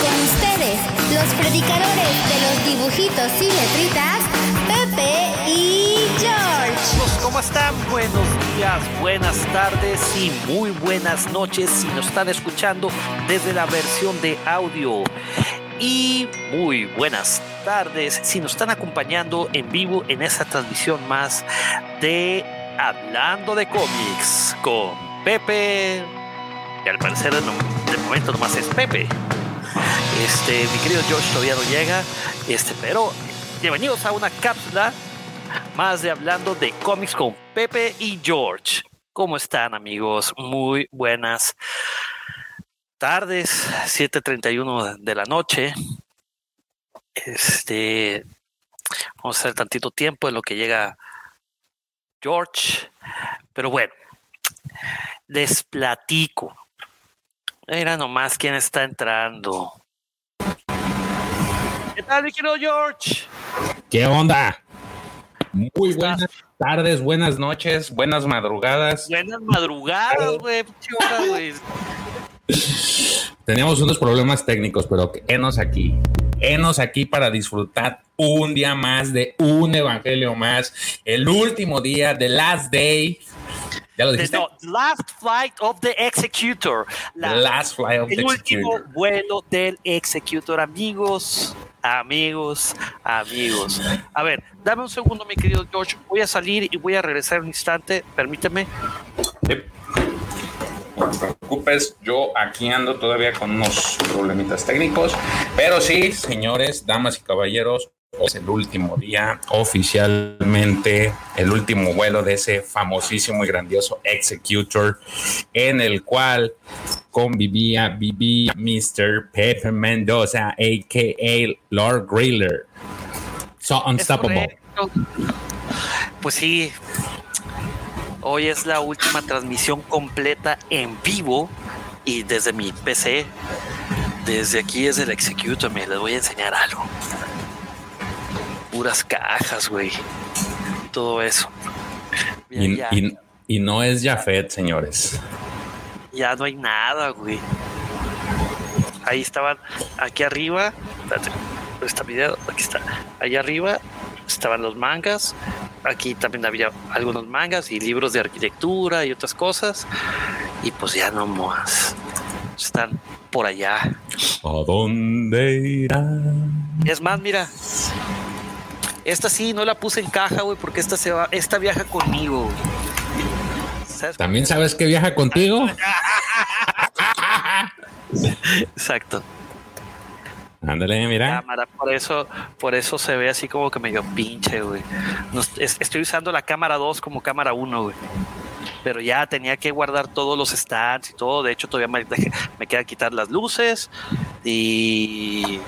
Con ustedes, los predicadores de los dibujitos y letritas, Pepe y George. ¿cómo están? Buenos días, buenas tardes y muy buenas noches si nos están escuchando desde la versión de audio. Y muy buenas tardes si nos están acompañando en vivo en esta transmisión más de Hablando de cómics con Pepe. Y al parecer de momento nomás es Pepe. Este, mi querido George todavía no llega. Este, pero bienvenidos a una cápsula más de hablando de cómics con Pepe y George. ¿Cómo están amigos? Muy buenas tardes, 7.31 de la noche. Este, vamos a hacer tantito tiempo en lo que llega George. Pero bueno, les platico. Mira nomás quién está entrando. ¿Qué tal, mi querido George? ¿Qué onda? Muy buenas tardes, buenas noches, buenas madrugadas. Buenas madrugadas, güey. Teníamos unos problemas técnicos, pero enos aquí. Enos aquí para disfrutar un día más de un evangelio más. El último día, the last day. ¿Ya lo The, dijiste? no, Last Flight of the Executor. La- the last flight of the el último executor. vuelo del Executor, amigos. Amigos, amigos. A ver, dame un segundo, mi querido George. Voy a salir y voy a regresar un instante. Permíteme. Sí. No te preocupes, yo aquí ando todavía con unos problemitas técnicos, pero sí, señores, damas y caballeros, es el último día oficialmente, el último vuelo de ese famosísimo y grandioso Executor, en el cual convivía, vivía Mr. Pepe Mendoza, a.k.a. Lord Griller. So unstoppable. Pues sí. Hoy es la última transmisión completa en vivo y desde mi PC. Desde aquí es el Executor, me les voy a enseñar algo. Puras cajas, güey. Todo eso. Y, y- y no es Jafet, señores. ya no hay nada, güey. Ahí estaban, aquí arriba. Espérate, ¿dónde está video? Aquí está. Ahí arriba estaban los mangas. Aquí también había algunos mangas y libros de arquitectura y otras cosas. Y pues ya no más. Están por allá. ¿A dónde irán? Es más, mira. Esta sí no la puse en caja, güey, porque esta se va, esta viaja conmigo. ¿También sabes que viaja contigo? Exacto. Ándale, mira. cámara, por eso, por eso se ve así como que medio pinche, güey. Es- estoy usando la cámara 2 como cámara 1, güey. Pero ya tenía que guardar todos los stands y todo. De hecho, todavía me, me queda quitar las luces. Y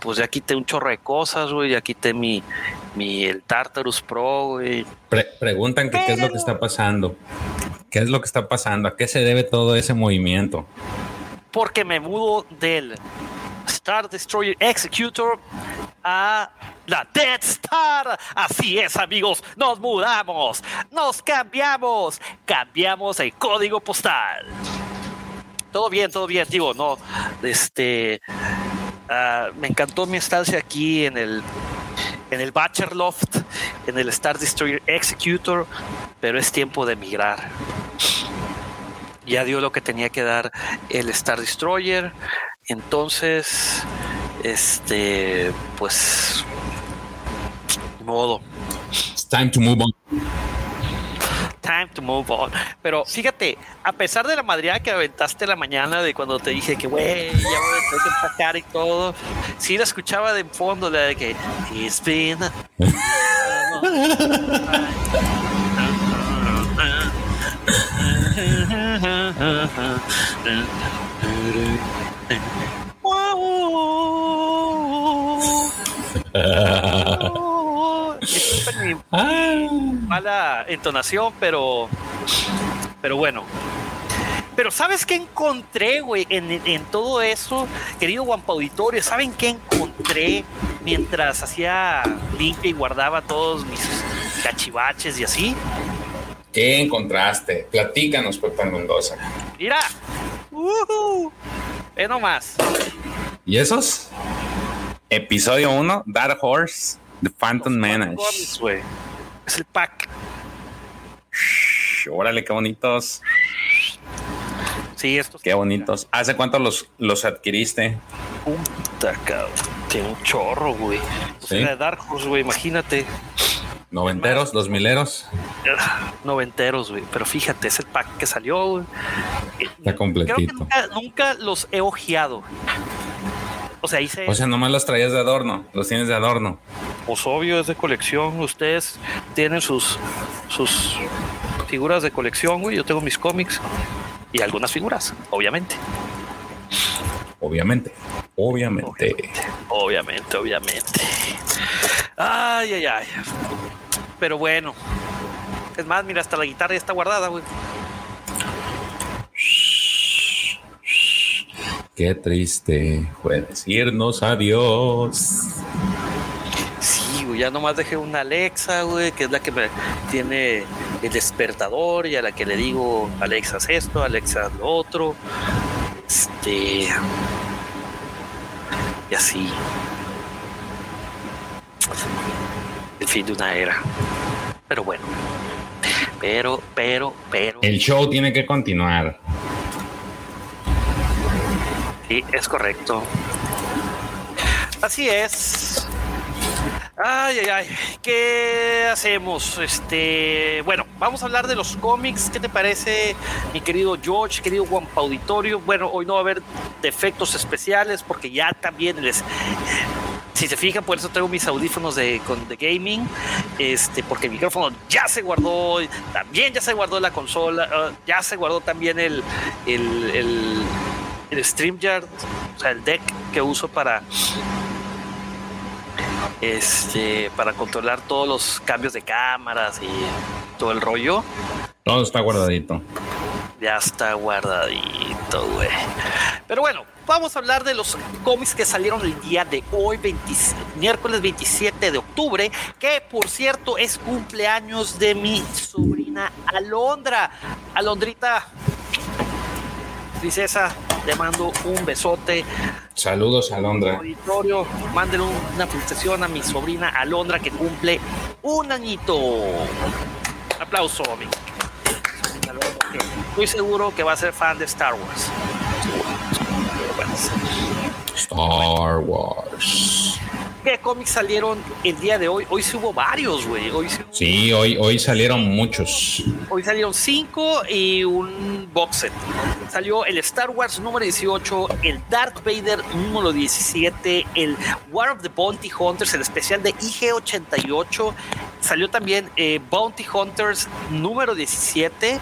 pues ya quité un chorro de cosas, güey. Ya quité mi, mi el Tartarus Pro, güey. Pre- preguntan que qué es lo que está pasando. ¿Qué es lo que está pasando? ¿A qué se debe todo ese movimiento? Porque me mudo del Star Destroyer Executor a la Death Star. Así es, amigos, nos mudamos, nos cambiamos, cambiamos el código postal. Todo bien, todo bien, digo, no, este, ah, me encantó mi estancia aquí en el en el Batcher Loft, en el Star Destroyer Executor, pero es tiempo de migrar. Ya dio lo que tenía que dar el Star Destroyer, entonces, este, pues, modo. It's time to move on. Time to move on. Pero fíjate, a pesar de la madreada que aventaste la mañana de cuando te dije que, güey, ya voy a tener que empacar y todo, sí la escuchaba de fondo, la de que, It's been mi Ah. mala entonación, pero. Pero bueno. Pero ¿sabes qué encontré, güey? En, en todo eso, querido Guampa Auditorio, ¿saben qué encontré mientras hacía limpia y guardaba todos mis cachivaches y así? ¿Qué encontraste? Platícanos, Pepe Mendoza. Mira. ¡Ujú! Ve nomás. ¿Y esos? Episodio 1, Dark Horse, The Phantom Menace. Es el pack. Órale, qué bonitos. Sí, estos. Qué bonitos. ¿Hace cuánto los, los adquiriste? Puta, cabrón. Tiene un chorro, güey. Sí. Dark Horse, güey, imagínate. ¿Noventeros? ¿Dos mileros? noventeros, güey. Pero fíjate, es el pack que salió, güey. Está Creo que completito. nunca, nunca los he ojeado. O sea, hice, O sea, nomás los traías de adorno. Los tienes de adorno. pues obvio, es de colección. Ustedes tienen sus, sus figuras de colección, güey. Yo tengo mis cómics y algunas figuras, obviamente. Obviamente. Obviamente. Obviamente, obviamente. Ay, ay, ay. Pero bueno. Es más, mira, hasta la guitarra ya está guardada, güey. Qué triste fue decirnos adiós. Sí, güey, ya nomás dejé una Alexa, güey, que es la que me tiene el despertador y a la que le digo, Alexa haz esto, Alexa haz lo otro. Este. Y así. El fin de una era. Pero bueno. Pero, pero, pero. El show tiene que continuar. Sí, es correcto. Así es. Ay, ay, ay. ¿Qué hacemos? Este, bueno, vamos a hablar de los cómics. ¿Qué te parece, mi querido George, querido Juan Auditorio? Bueno, hoy no va a haber defectos especiales porque ya también les. Si se fijan, por eso tengo mis audífonos de, con, de gaming, este, porque el micrófono ya se guardó, también ya se guardó la consola, ah, ya se guardó también el, el, el, el StreamYard, o sea, el deck que uso para este para controlar todos los cambios de cámaras y todo el rollo. Todo está guardadito. Ya está guardadito, güey. Pero bueno, vamos a hablar de los cómics que salieron el día de hoy, 20 miércoles 27 de octubre, que por cierto es cumpleaños de mi sobrina Alondra. Alondrita, princesa, le mando un besote. Saludos, Alondra. Auditorio, mándenle una felicitación a mi sobrina Alondra que cumple un añito. Aplauso, amigo. Estoy seguro que va a ser fan de Star Wars. Star Wars. ¿Qué cómics salieron el día de hoy? Hoy sí hubo varios, güey. Hoy, sí hubo- Sí, hoy, hoy salieron muchos. hoy salieron cinco y un box set. Salió el Star Wars número 18, el Darth Vader número 17, el War of the Bounty Hunters, el especial de IG88. Salió también eh, Bounty Hunters número 17.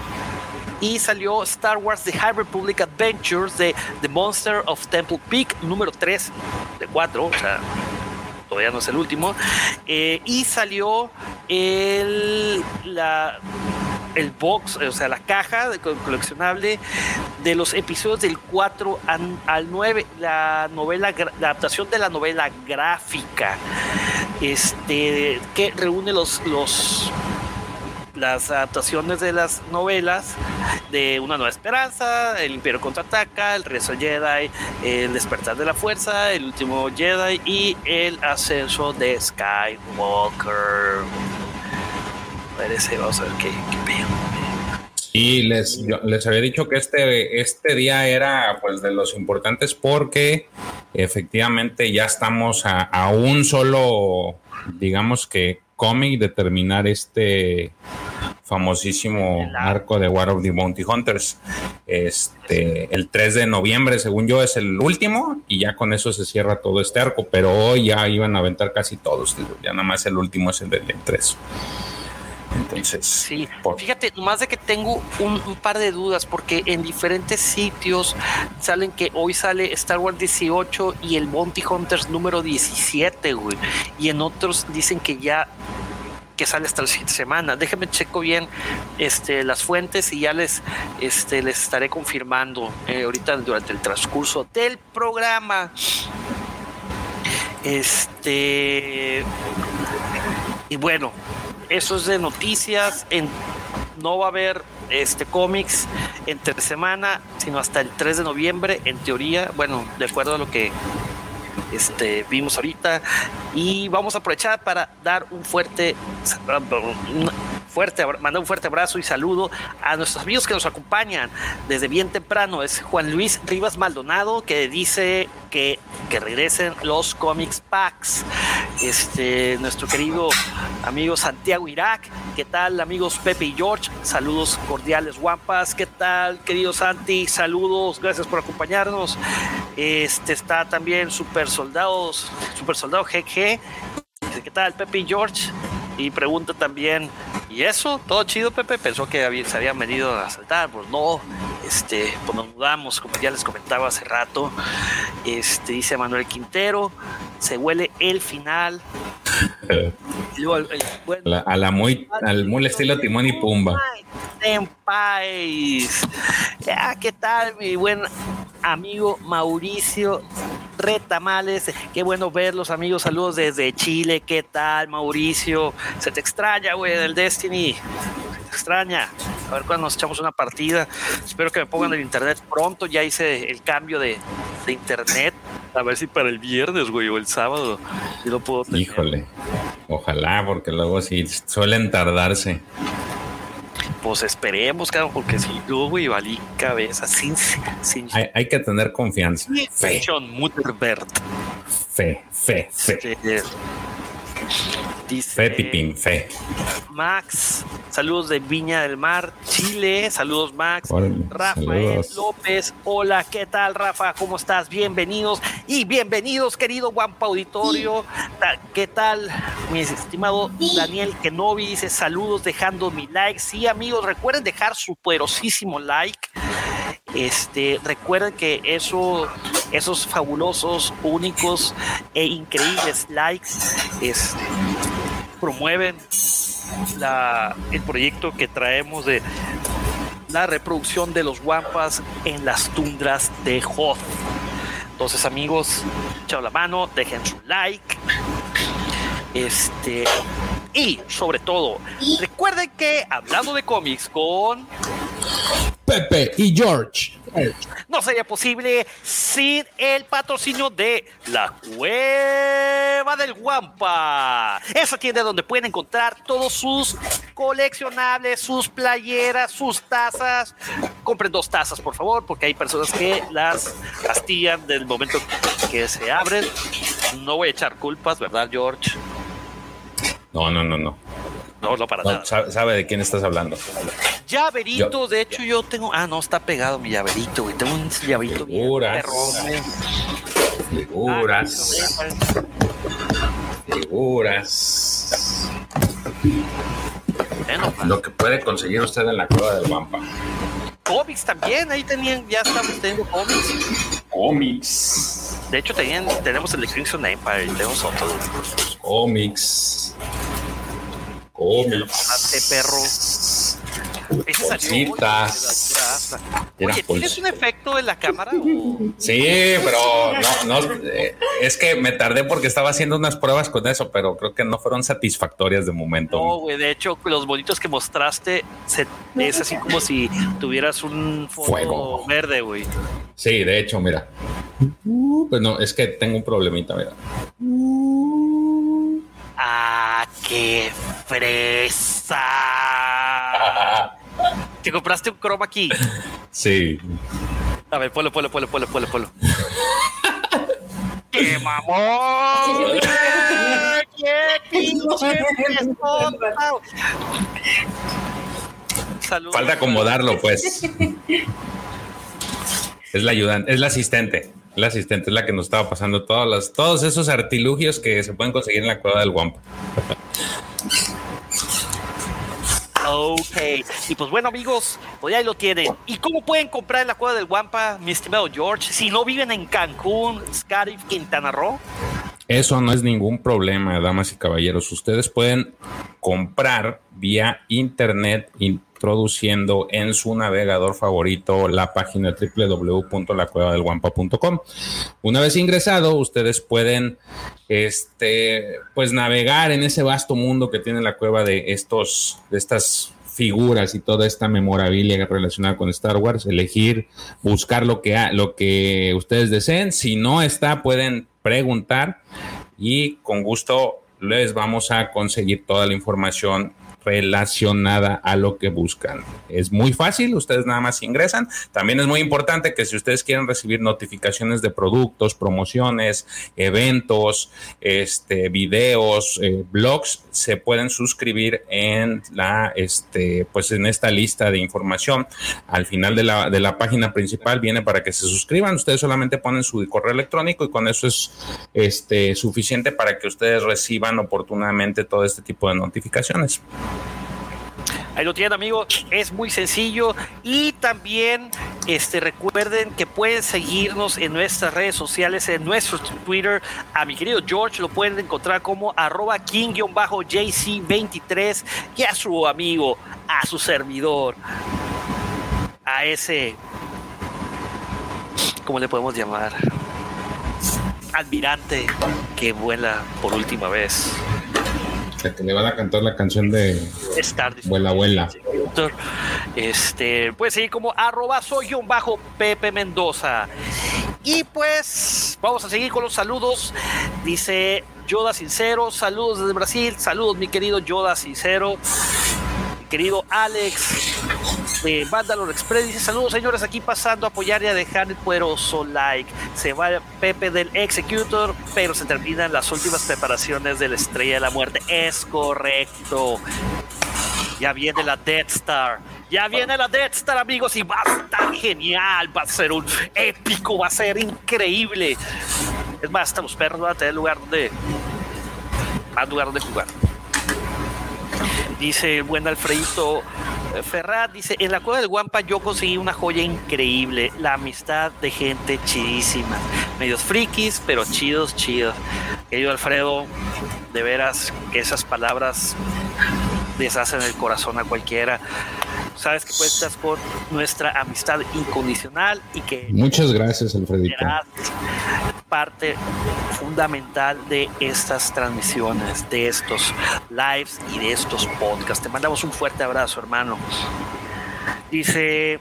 Y salió Star Wars The High Republic Adventures de The Monster of Temple Peak número 3 de 4. O sea, todavía no es el último. Eh, y salió el, la, el box, o sea, la caja de co- coleccionable de los episodios del 4 an- al 9, la novela, la adaptación de la novela gráfica. este, que reúne los las adaptaciones de las novelas de Una Nueva Esperanza, El Imperio Contraataca, El Regreso Jedi, El Despertar de la Fuerza, El Último Jedi y El Ascenso de Skywalker. Parece, vamos a ver qué, qué Y les, les había dicho que este, este día era pues de los importantes porque efectivamente ya estamos a un solo, digamos que cómic de terminar este famosísimo arco de War of the Bounty Hunters. Este, el 3 de noviembre, según yo, es el último y ya con eso se cierra todo este arco, pero hoy ya iban a aventar casi todos, ya nada más el último es el del 3. Entonces, sí, fíjate, más de que tengo un, par de dudas, porque en diferentes sitios salen que hoy sale Star Wars 18 y el Bounty Hunters número 17, güey, y en otros dicen que ya que sale hasta la siguiente semana. Déjenme checo bien este, las fuentes y ya les, este, les estaré confirmando eh, ahorita durante el transcurso del programa. Este y bueno, eso es de noticias. En, no va a haber este cómics entre semana, sino hasta el 3 de noviembre, en teoría. Bueno, de acuerdo a lo que este, vimos ahorita. Y vamos a aprovechar para dar un fuerte, fuerte, mandar un fuerte abrazo y saludo a nuestros amigos que nos acompañan desde bien temprano. Es Juan Luis Rivas Maldonado que dice que, que regresen los comics packs. Este, nuestro querido amigo Santiago Irak. ¿Qué tal, amigos Pepe y George? Saludos cordiales, guampas. ¿Qué tal, querido Santi? Saludos, gracias por acompañarnos. Este está también Super Soldados, Super Soldado GG. ¿Qué tal, Pepe y George? Y pregunta también, ¿y eso? ¿Todo chido, Pepe? Pensó que se habían venido a saltar. Pues no, este, pues nos mudamos, como ya les comentaba hace rato. Este, dice Manuel Quintero, se huele el final. a la muy, al muy estilo Timón y Pumba. Ya, ¿qué tal, mi buen amigo Mauricio Retamales? Qué bueno verlos, amigos. Saludos desde Chile. ¿Qué tal, Mauricio? Se te extraña, güey, del Destiny. Extraña. A ver cuando nos echamos una partida. Espero que me pongan el internet pronto. Ya hice el cambio de, internet. A ver si para el viernes, güey, o el sábado. Yo lo puedo Híjole. Ojalá, porque luego sí suelen tardarse. Pues esperemos, cabrón, porque si yo, güey, valí cabeza sin. sin hay, que tener confianza. Fe. Fe, fe, fe. Dice, fe, Pipín, fe. Max, saludos de Viña del Mar, Chile. Saludos, Max. Rafael López, hola, ¿qué tal, Rafa? ¿Cómo estás? Bienvenidos y bienvenidos, querido Guampa Auditorio. ¿Qué tal, mi estimado Daniel Kenobi? Dice saludos, dejando mi like. Sí, amigos, recuerden dejar su poderosísimo like. Este, recuerden que eso, esos fabulosos, únicos e increíbles likes es, promueven el proyecto que traemos de la reproducción de los guampas en las tundras de Hoth. Entonces, amigos, echado la mano, dejen su like. Este, y sobre todo, recuerden que hablando de cómics con Pepe y George. No sería posible sin el patrocinio de la Cueva del Guampa. Esa tienda donde pueden encontrar todos sus coleccionables, sus playeras, sus tazas. Compren dos tazas, por favor, porque hay personas que las castillan del momento que se abren. No voy a echar culpas, ¿verdad, George? No, no, no, no. No, no para nada. Sabe, de quién estás hablando. Llaverito, de hecho, yo tengo. Ah, no, está pegado mi llaverito, güey. Tengo un llaverito Figuras. Figuras. Figuras. Bueno, Lo que puede conseguir usted en la cueva del Guampa. Cómics también, ahí tenían, ya estamos teniendo cómics. Cómics. De hecho, tenían, tenemos el Crimson Empire, tenemos otro. Cómics. Cómics. perro. Ese Oye, ¿tienes un efecto en la cámara? o- Sí, pero no, no, eh, es que me tardé porque estaba haciendo unas pruebas con eso, pero creo que no fueron satisfactorias de momento. No, güey, de hecho, los bonitos que mostraste se- es así como si tuvieras un fondo Fuego. verde, güey. Sí, de hecho, mira. Pues no, es que tengo un problemita, mira. ¡Ah, qué fresa! Te compraste un chroma key. Sí. A ver, ponlo, ponlo, ponlo, ponlo, ponlo, ponlo. ¡Qué mamón! ¡Qué pinche! Saludos. Falta acomodarlo, pues. Es la ayudante, es la asistente. La asistente es la que nos estaba pasando todas las, todos esos artilugios que se pueden conseguir en la cueva del Wampa. Ok, y pues bueno amigos, pues ahí lo tienen. ¿Y cómo pueden comprar en la cueva del Guampa, mi estimado George? Si no viven en Cancún, Scarif, Quintana Roo. Eso no es ningún problema, damas y caballeros. Ustedes pueden comprar vía internet introduciendo en su navegador favorito la página www.lacuevadelguampa.com. Una vez ingresado, ustedes pueden este pues navegar en ese vasto mundo que tiene la cueva de estos de estas figuras y toda esta memorabilia relacionada con Star Wars, elegir, buscar lo que, lo que ustedes deseen. Si no está, pueden preguntar y con gusto les vamos a conseguir toda la información relacionada a lo que buscan. Es muy fácil, ustedes nada más ingresan. También es muy importante que si ustedes quieren recibir notificaciones de productos, promociones, eventos, este, videos, eh, blogs, se pueden suscribir en la, este, pues en esta lista de información. Al final de la, de la página principal viene para que se suscriban. Ustedes solamente ponen su correo electrónico y con eso es este, suficiente para que ustedes reciban oportunamente todo este tipo de notificaciones. Ahí lo tienen amigos, es muy sencillo y también este, recuerden que pueden seguirnos en nuestras redes sociales, en nuestro Twitter. A mi querido George lo pueden encontrar como arroba king-jc23 y a su amigo, a su servidor, a ese, ¿cómo le podemos llamar? Almirante que vuela por última vez. La que le van a cantar la canción de Star Vuela. Héctor. Este, pues sí, como arroba soy un bajo Pepe Mendoza. Y pues vamos a seguir con los saludos. Dice Yoda Sincero, saludos desde Brasil, saludos mi querido Yoda Sincero. Querido Alex de Vandalor Express dice saludos señores aquí pasando a apoyar y a dejar el poderoso like se va Pepe del Executor pero se terminan las últimas preparaciones de la Estrella de la Muerte es correcto ya viene la Death Star. Ya viene la Death Star, amigos, y va a estar genial. Va a ser un épico, va a ser increíble. Es más, hasta los perros van a tener lugar donde. Más lugar donde jugar. Dice el buen Alfredito eh, Ferrat, dice, en la cueva del Guampa yo conseguí una joya increíble, la amistad de gente chidísima, medios frikis, pero chidos, chidos. Querido Alfredo, de veras, que esas palabras deshacen el corazón a cualquiera. Sabes que cuentas con nuestra amistad incondicional y que Muchas gracias, Alfredito. Parte fundamental de estas transmisiones, de estos lives y de estos podcasts. Te mandamos un fuerte abrazo, hermano. Dice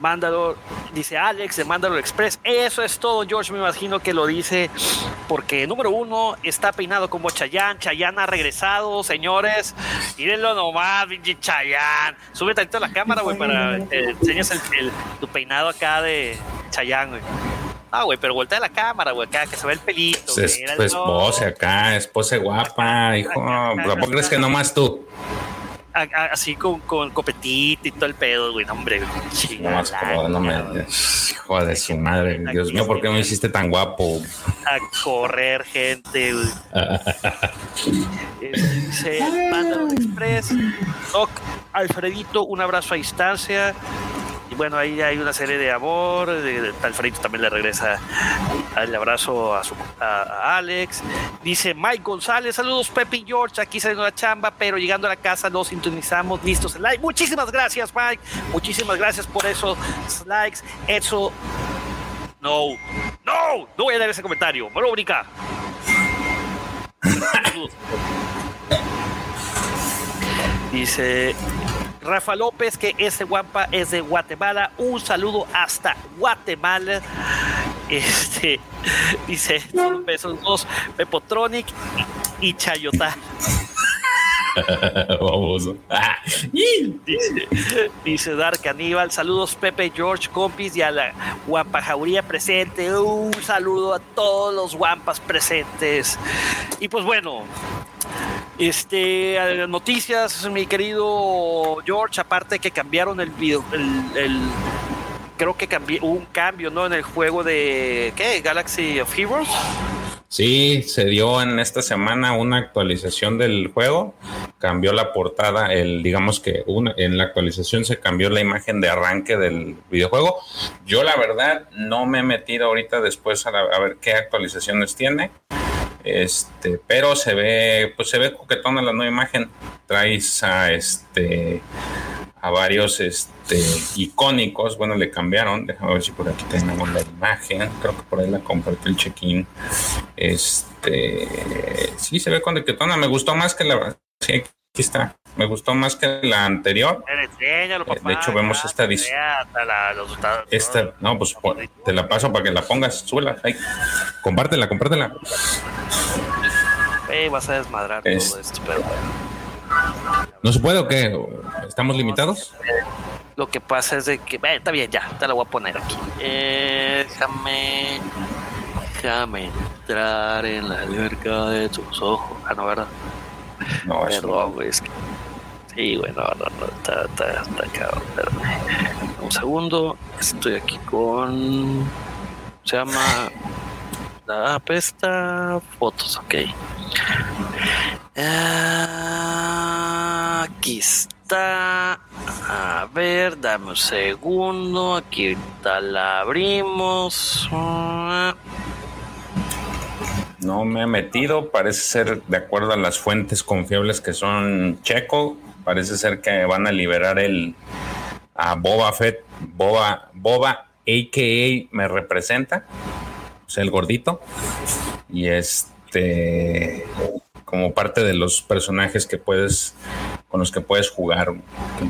Mándalo, dice Alex de Mándalo Express. Eso es todo, George. Me imagino que lo dice porque, número uno, está peinado como Chayán. Chayán ha regresado, señores. Mírenlo nomás, Chayán. Súbete a la cámara, güey, para que enseñes el, el- tu peinado acá de Chayán, güey. Ah, güey, pero voltea la cámara, güey, acá que se ve el pelito. Güey, pues, pose acá, es pose guapa, hijo. ¿Tampoco crees que nomás tú? A- a- así con, con copetito y todo el pedo, güey. No, hombre, Nomás chingada, como, no me. Hijo de su madre. Dios mío, ¿por qué me hiciste tan guapo? a correr gente. güey. Eh, Dice Express. Doc, Alfredito, un abrazo a distancia. Bueno, ahí hay una serie de amor. De, Alfredito también le regresa el abrazo a, su, a, Alex. Dice Mike González, saludos Pepe y George, aquí saliendo la chamba, pero llegando a la casa nos sintonizamos, listos en live. Muchísimas gracias, Mike. Muchísimas gracias por esos likes. Eso no, no, no voy a dar ese comentario. Verónica. Dice Rafa López que ese guampa es de Guatemala. Un saludo hasta Guatemala. Este dice pesos dos Pepotronic y Chayotá. Vamos. dice, dice Dark Aníbal, saludos Pepe, George, compis y a la Guampajauría presente. Un saludo a todos los guampas presentes. Y pues bueno, este, noticias, mi querido George, aparte que cambiaron el video, el, creo que cambió, un cambio, ¿no? En el juego de, ¿qué? Galaxy of Heroes. Sí, se dio en esta semana una actualización del juego, cambió la portada, el digamos que una, en la actualización se cambió la imagen de arranque del videojuego. Yo la verdad no me he metido ahorita después a, a ver qué actualizaciones tiene. Este, pero se ve, pues se ve coquetona la nueva imagen. Traes a este a varios este, icónicos. Bueno, le cambiaron. Déjame ver si por aquí tenemos la imagen. Creo que por ahí la compartió el check-in. Este, sí, se ve coquetona. Me gustó más que la. Sí, está. Me gustó más que la anterior. de hecho, vemos esta. Esta, no, pues te la paso para que la pongas. Súbela. Compártela, compártela. vas a desmadrar todo esto, pero ¿No se puede o qué? ¿Estamos limitados? Lo que pasa es de que. Eh, está bien, ya, te la voy a poner aquí. Eh, déjame. Déjame entrar en la alberca de tus ojos. Ah, no, ¿verdad? No, Perdón, güey. Es que... Sí, bueno, no, no, está, está, está cabrón. Un segundo. Estoy aquí con. Se llama. La apesta fotos, ok. Ah, aquí está. A ver, dame un segundo. Aquí está, la abrimos. No me he metido, parece ser de acuerdo a las fuentes confiables que son Checo, parece ser que van a liberar el a Boba Fett, Boba, Boba, a.k.a. me representa, o sea, el gordito, y este como parte de los personajes que puedes con los que puedes jugar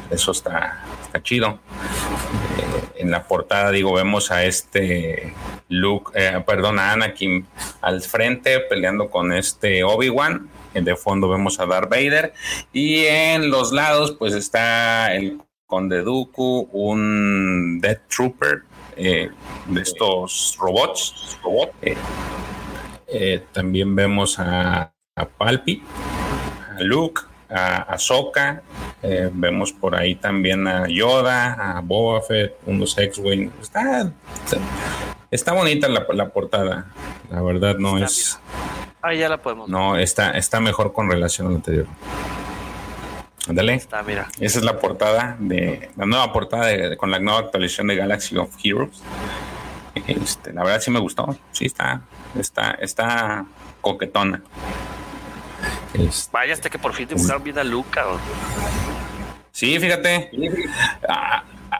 eso está, está chido en la portada digo vemos a este Luke eh, perdón a Anakin al frente peleando con este Obi Wan de fondo vemos a Darth Vader. Y en los lados pues está el Conde Dooku un Death Trooper eh, de estos robots. También vemos a a Palpi, a Luke, a Ahsoka, eh, vemos por ahí también a Yoda, a Boba Fett, unos X-Wing. Está, está, bonita la, la, portada, la verdad no es... Ahí ya la podemos. No, está, está mejor con relación a la anterior. Ándale. Está, mira. Esa es la portada de la nueva portada de, con la nueva actualización de Galaxy of Heroes. Este, la verdad sí me gustó. Sí está, está, está coquetona. Este, Vaya, hasta que por fin dibujaron bien a Luca. Sí, fíjate.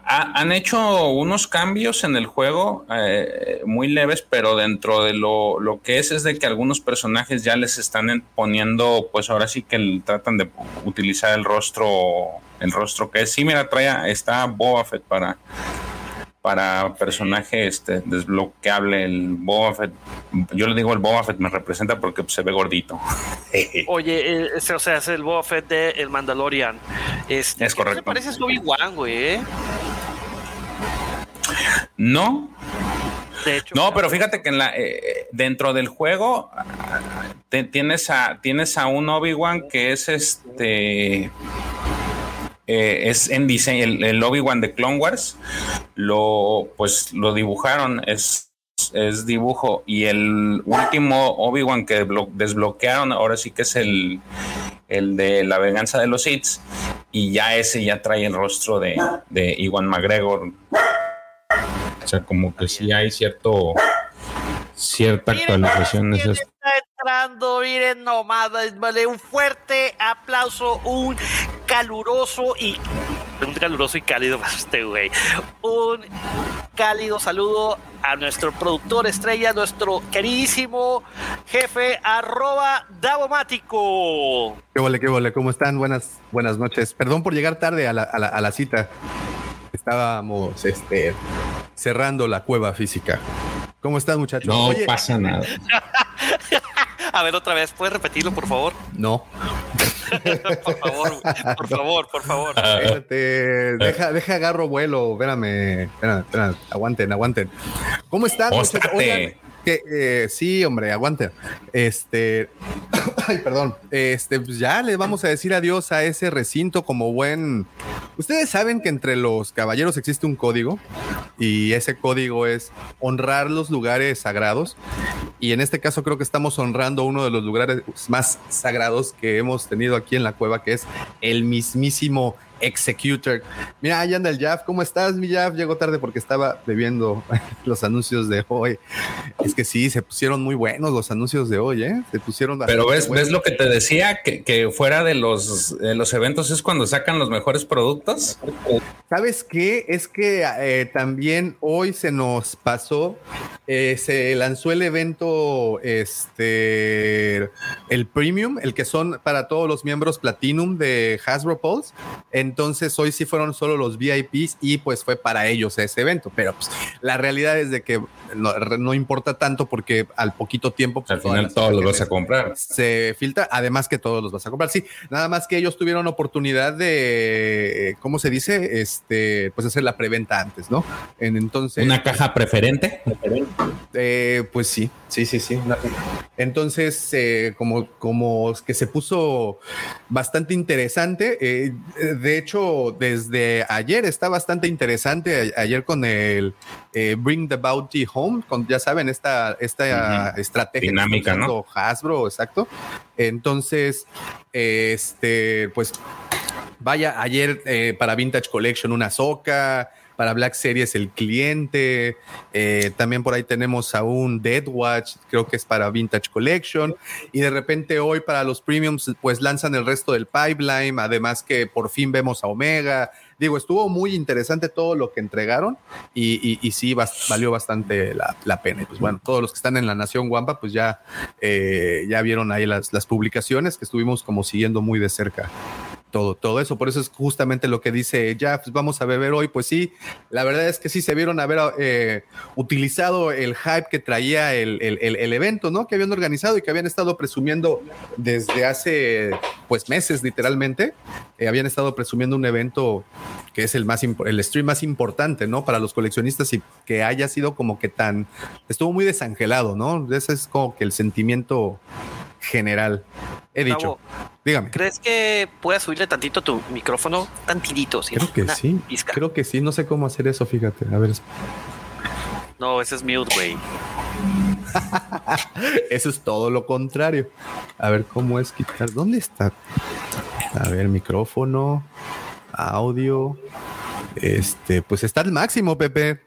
han hecho unos cambios en el juego eh, muy leves, pero dentro de lo, lo, que es es de que algunos personajes ya les están poniendo, pues ahora sí que tratan de utilizar el rostro, el rostro que es. Sí, mira, trae, está Boba Fett para para personaje este desbloqueable el Boba Fett. Yo le digo el Boba Fett me representa porque se ve gordito. Oye, eh, o sea, es el Boba Fett de el Mandalorian. Este, es correcto. parece Obi-Wan, güey. ¿eh? No. De hecho, no, pero fíjate que en la, eh, dentro del juego tienes a tienes a un Obi-Wan que es este eh, es en diseño, el, Obi-Wan de Clone Wars, lo, pues lo dibujaron, es, es dibujo, y el último Obi-Wan que desbloquearon, ahora sí que es el, el de la venganza de los Sith, y ya ese ya trae el rostro de, de Iwan McGregor. O sea, como que sí hay cierto cierta actualización. Está entrando, miren nomás, vale, un fuerte aplauso, un caluroso y un caluroso y cálido para este güey. Un cálido saludo a nuestro productor estrella, nuestro queridísimo jefe, arroba Davomático. Qué vole, qué vole, ¿cómo están? Buenas, buenas noches. Perdón por llegar tarde a la, a la, a la cita. Estábamos este, cerrando la cueva física. ¿Cómo están, muchachos? No Oye, pasa nada. A ver, otra vez, ¿puedes repetirlo, por favor? No. por favor, por favor, por favor. Espérate, deja, deja agarro vuelo, espérame, espérame, espérame, aguanten, aguanten. ¿Cómo están? Oigan, que eh, sí, hombre, aguante. Este, ay, perdón. Este, pues ya le vamos a decir adiós a ese recinto como buen. Ustedes saben que entre los caballeros existe un código y ese código es honrar los lugares sagrados. Y en este caso creo que estamos honrando uno de los lugares más sagrados que hemos tenido aquí en la cueva, que es el mismísimo Executor. Mira, ahí anda el Jaff. ¿Cómo estás, mi Jaff? Llegó tarde porque estaba bebiendo los anuncios de hoy. Es que sí, se pusieron muy buenos los anuncios de hoy, ¿eh? Se pusieron Pero ves, buenos. ves lo que te decía, que, que fuera de los, de los eventos es cuando sacan los mejores productos. ¿Sabes qué? Es que eh, también hoy se nos pasó, eh, se lanzó el evento, este, el Premium, el que son para todos los miembros Platinum de Hasbro Pulse. Entonces hoy sí fueron solo los VIPs y pues fue para ellos ese evento. Pero pues la realidad es de que no, no importa tanto porque al poquito tiempo... Pues, al final todos los vas a comprar. Se filtra, además que todos los vas a comprar. Sí, nada más que ellos tuvieron oportunidad de, ¿cómo se dice? Este, pues hacer la preventa antes, ¿no? Entonces... ¿Una caja preferente? Eh, pues sí, sí, sí, sí. Entonces, eh, como, como que se puso bastante interesante. Eh, de hecho, desde ayer está bastante interesante. Ayer con el eh, Bring the Bounty Home, con, ya saben, esta, esta uh -huh. estrategia dinámica, ¿no? Hasbro, exacto. Entonces, este, pues vaya, ayer eh, para Vintage Collection una soca, para Black Series el cliente, eh, también por ahí tenemos a un Dead Watch, creo que es para Vintage Collection, y de repente hoy para los premiums pues lanzan el resto del pipeline, además que por fin vemos a Omega, digo, estuvo muy interesante todo lo que entregaron y, sí bas, valió bastante la, la, pena. Y pues bueno, todos los que están en la Nación Guampa, pues ya, eh, ya vieron ahí las, las publicaciones que estuvimos como siguiendo muy de cerca todo, todo eso. Por eso es justamente lo que dice Jeff, pues vamos a beber hoy. Pues sí, la verdad es que sí se vieron haber eh, utilizado el hype que traía el, el, el, el, evento, ¿no? Que habían organizado y que habían estado presumiendo desde hace, pues, meses, literalmente. Eh, habían estado presumiendo un evento que es el más, el stream más importante, ¿no? Para los coleccionistas y que haya sido como que tan, estuvo muy desangelado, ¿no? Ese es como que el sentimiento general. He dicho. Bravo. Dígame. ¿Crees que puedas subirle tantito tu micrófono? Tantitito. ¿sí? Creo que sí. Pizca. Creo que sí. No sé cómo hacer eso, fíjate. A ver. No, ese es mute, güey. eso es todo lo contrario. A ver cómo es quitar. ¿Dónde está? A ver, micrófono, audio. Este, pues está al máximo, Pepe.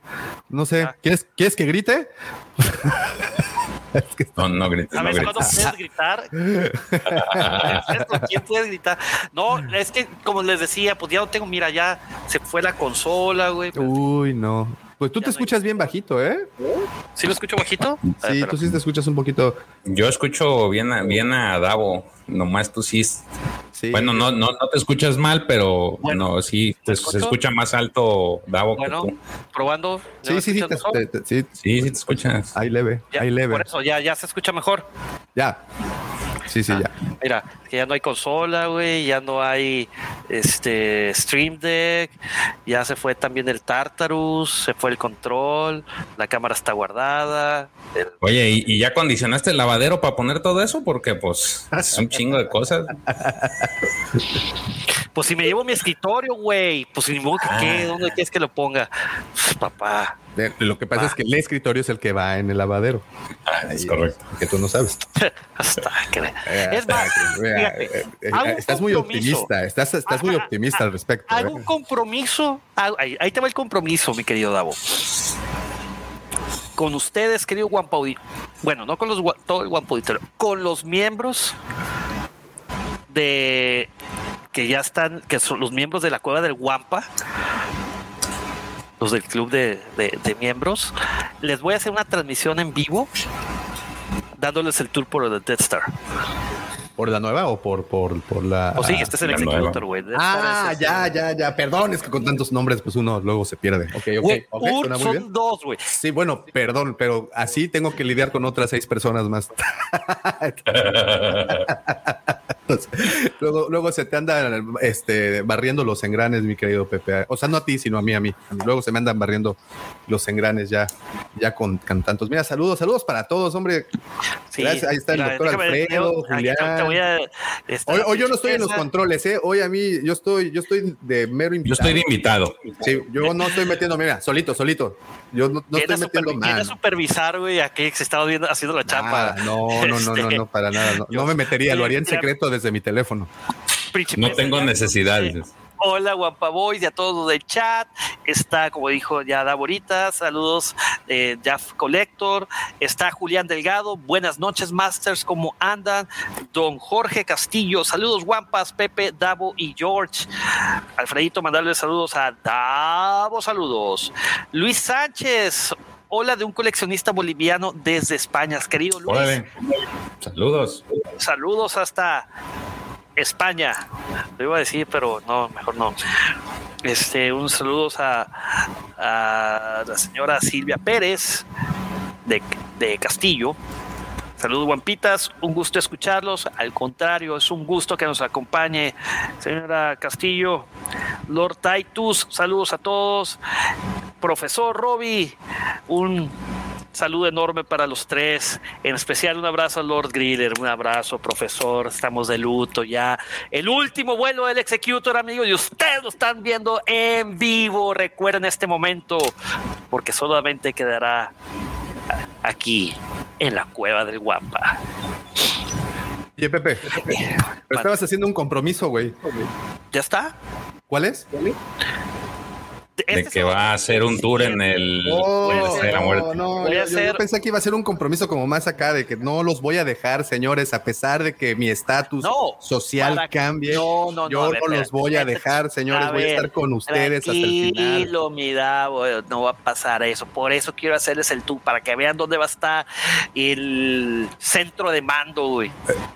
No sé. ¿Quieres, ¿Quieres que grite? Es que no, no grites. A veces no cuando puedes gritar. ¿Quién puede gritar? No, es que como les decía, pues ya no tengo, mira, ya se fue la consola, güey. Uy, no. Pues tú ya te escuchas bien bajito, ¿eh? ¿Sí lo escucho bajito? Sí, ver, tú sí te escuchas un poquito. Yo escucho bien a, bien a Davo, nomás tú sí. sí. Bueno, no, no, no te escuchas mal, pero bueno, no, sí, te, se escucha más alto Davo bueno, que tú. probando. Sí, sí, sí te, te, te, sí, sí, sí, te escuchas. Ahí leve, ya, ahí leve. Por eso ya, ya se escucha mejor. Ya. Sí, sí, ah, ya. Mira, que ya no hay consola, güey, ya no hay este Stream Deck, ya se fue también el Tartarus, se fue el control, la cámara está guardada. El... Oye, ¿y, ¿y, ya condicionaste el lavadero para poner todo eso? Porque pues es un chingo de cosas. Pues si me llevo mi escritorio, güey, pues ni modo que qué, Ah. ¿dónde quieres que lo ponga? Pues, papá. Lo que pasa Ah. es que el escritorio es el que va en el lavadero. Ah, es correcto. Que tú no sabes. Hasta que Eh, Es más, fíjate, eh, eh, estás muy optimista. Estás, estás muy optimista al respecto. Hago eh. un compromiso. ahí, ahí te va el compromiso, mi querido Davo. Con ustedes, querido Guampaudi. Bueno, no con los todo el Guampauditorio, con los miembros de que ya están, que son los miembros de la cueva del Guampa, los del club de, de- miembros, les voy a hacer una transmisión en vivo dándoles el tour por el Death Star. ¿Por la nueva o por, por, por la.? O sí, este es el Executor, güey. Ah, ya, ya, ya. Perdón, es que con tantos nombres, pues uno luego se pierde. Ok, ok. Güey, ok, un- suena muy son bien. dos, güey. Sí, bueno, perdón, pero así tengo que lidiar con otras seis personas más. luego, luego se te andan este, barriendo los engranes, mi querido Pepe. O sea, no a ti, sino a mí, a mí. Luego se me andan barriendo los engranes ya, ya con, con tantos. Mira, saludos, saludos para todos, hombre. Sí, Gracias, ahí está el doctor Alfredo, Julián. Te voy a- esta Hoy, hoy yo no estoy en los controles, ¿eh? Hoy a mí, yo estoy, yo estoy de mero Yo invitado. estoy de invitado. Sí, yo no estoy metiendo, mira, solito, solito. Yo no, no ¿Quién estoy es metiendo super- quién es mano. supervisar, güey? Aquí se estaba viendo, haciendo la chamba. Nada, no, no, no, no, Este, no, para nada. No, yo- no me metería, lo haría en secreto desde mi teléfono. No tengo ya- necesidad. eh, Hola, Guampa Boys y a todos los del chat. Está, como dijo ya Davorita, saludos eh, Jeff Collector. Está Julián Delgado. Buenas noches, Masters. ¿Cómo andan? Don Jorge Castillo. Saludos, Guampas, Pepe, Davo y George. Alfredito, mandarle saludos a Davo. Saludos. Luis Sánchez. Hola de un coleccionista boliviano desde España. Querido Luis. Órale. Saludos. Saludos hasta España. Lo iba a decir, pero no, mejor no. Este, un saludos a, la señora Silvia Pérez de, de Castillo. Saludos, guampitas. Un gusto escucharlos. Al contrario, es un gusto que nos acompañe, señora Castillo. Lord Titus, saludos a todos. Profesor Robbie, un saludo enorme para los tres. En especial un abrazo a Lord Griller. Un abrazo, profesor. Estamos de luto ya. El último vuelo del Executor, amigos. Y ustedes lo están viendo en vivo. Recuerden este momento, porque solamente quedará aquí en la cueva del Guampa. Oye, Pepe, estabas haciendo un compromiso, güey. ¿Ya está? ¿Cuál es? De Este que va a hacer un tour en el Oh, a de la no, Muerte. no, a yo, yo- pensé que iba a ser un compromiso como más acá de que no los voy a dejar, señores, a pesar de que mi estatus No, social para- cambie. No, no, no, yo a no ver, los voy a dejar, señores. A voy a estar con ustedes hasta el final. Tranquilo, mi Davo, no va a pasar eso. Por eso quiero hacerles el tour, para que vean dónde va a estar el centro de mando, güey.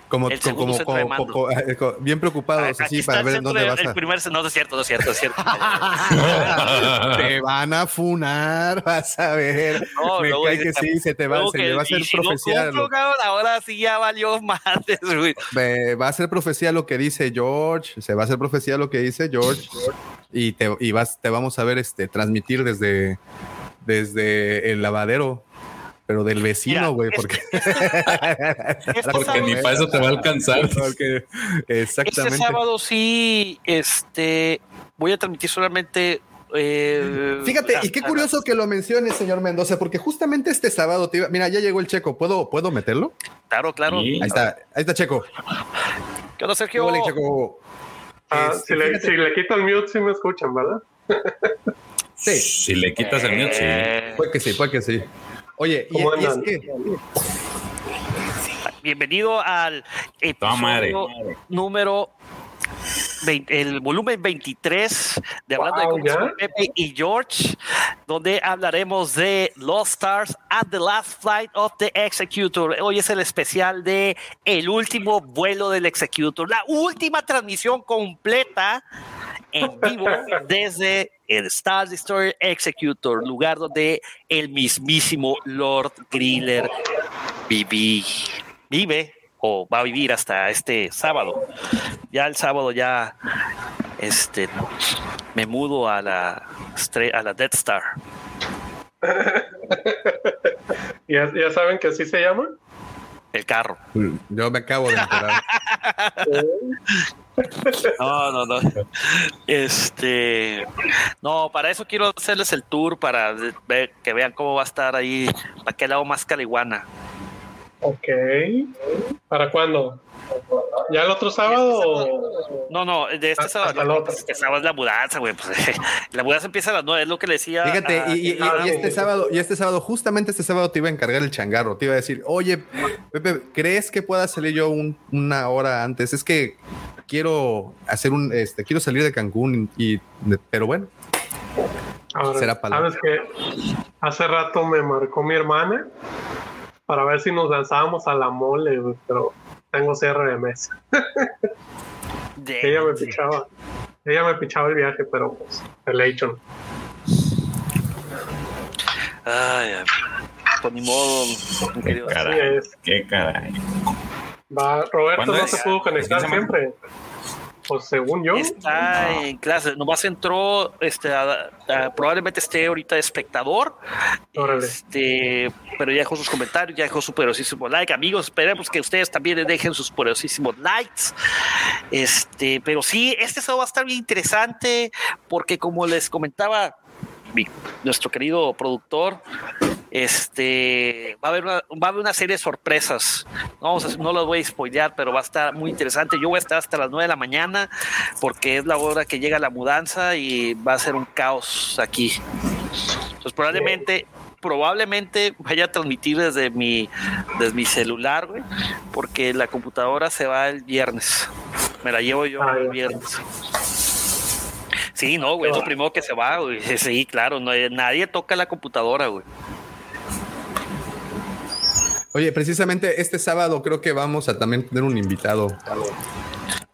Como, el de mando. eh, bien preocupados, así, para el ver dónde de- vas el a. primer, no, no es cierto, no es cierto, no es cierto. Te van a funar, vas a ver. No, Me cae que sí, se te va, se va a hacer si no profecía. cumplo, lo- ahora sí ya valió güey. ve- va a ser profecía lo que dice George, se va a hacer profecía lo que dice George y te, y vas, te vamos a ver este transmitir desde, desde el lavadero, pero del vecino, güey, porque, Este Porque ni para eso te va a alcanzar. porque- Este exactamente. sábado sí, este, voy a transmitir solamente. Eh, Fíjate, y a- qué a- curioso que lo mencione, señor Mendoza, porque justamente este sábado, te iba- mira, ya llegó el checo, ¿puedo, ¿puedo meterlo? Claro, claro. Sí. Ahí está, ahí está Checo. ¿Qué onda, ¿Qué Sergio? huele, Checo? Ah, Este, si, le, si le quito el mute, sí me escuchan, ¿verdad? Sí, Si le quitas el mute, sí. Eh, puede que sí, puede que sí. Oye, y, ¿Cómo y es que Bienvenido al Toma madre. episodio número 20, el volumen 23 de Hablando de con Pepe y George, donde hablaremos de Lost Stars at the Last Flight of the Executor. Hoy es el especial de El último vuelo del Executor, la última transmisión completa en vivo desde el Star Destroyer Executor, lugar donde el mismísimo Lord Griller viví, vive o va a vivir hasta este sábado. Ya el sábado ya este me mudo a la a la Death Star. ¿Ya, ya saben que así se llama? el carro. Yo me acabo de enterar. No, no, no. Este, no, para eso quiero hacerles el tour para ver, que vean cómo va a estar ahí, para qué lado más caliguana. Ok. ¿Para cuándo? ¿Ya el otro sábado? o- No, no, de este Hasta sábado, el no, otro. pues, este sábado es la mudanza, güey. Pues, la mudanza empieza a las nueve, es lo que le decía. Fíjate, a- y, y- y- y este sábado, y este sábado, justamente este sábado te iba a encargar el changarro. Te iba a decir, oye, Pepe, ¿crees que pueda salir yo un- una hora antes? Es que quiero hacer un, este, quiero salir de Cancún y, pero bueno, Ahora, Será palabra. ¿Sabes que Hace rato me marcó mi hermana para ver si nos lanzábamos a la mole, pero tengo cierre de mes. de- Ella me pichaba. Ella me pichaba el viaje, pero pues, el hecho. Ay, ay, pues ni modo, mi Qué caray. Así es. Qué caray. Va, Roberto ¿Cuándo no se pudo conectar ¿Qué semana? Pues según yo, Está en clase, nomás entró, este, a- a- probablemente esté ahorita de espectador, Órale. este, pero ya dejó sus comentarios, ya dejó su poderosísimo like, amigos, esperemos que ustedes también dejen sus poderosísimos likes, este, pero sí, este sábado va a estar bien interesante, porque como les comentaba mi- nuestro querido productor, este va a haber una, va a haber una serie de sorpresas. No, no los voy a spoilear, pero va a estar muy interesante. Yo voy a estar hasta las 9 de la mañana porque es la hora que llega la mudanza y va a ser un caos aquí. Entonces probablemente probablemente vaya a transmitir desde mi desde mi celular, güey, porque la computadora se va el viernes. Me la llevo yo Ah, el viernes. Sí, no, güey, es lo primero que se va, güey. Sí, claro, no, nadie toca la computadora, güey. Oye, precisamente este sábado creo que vamos a también tener un invitado.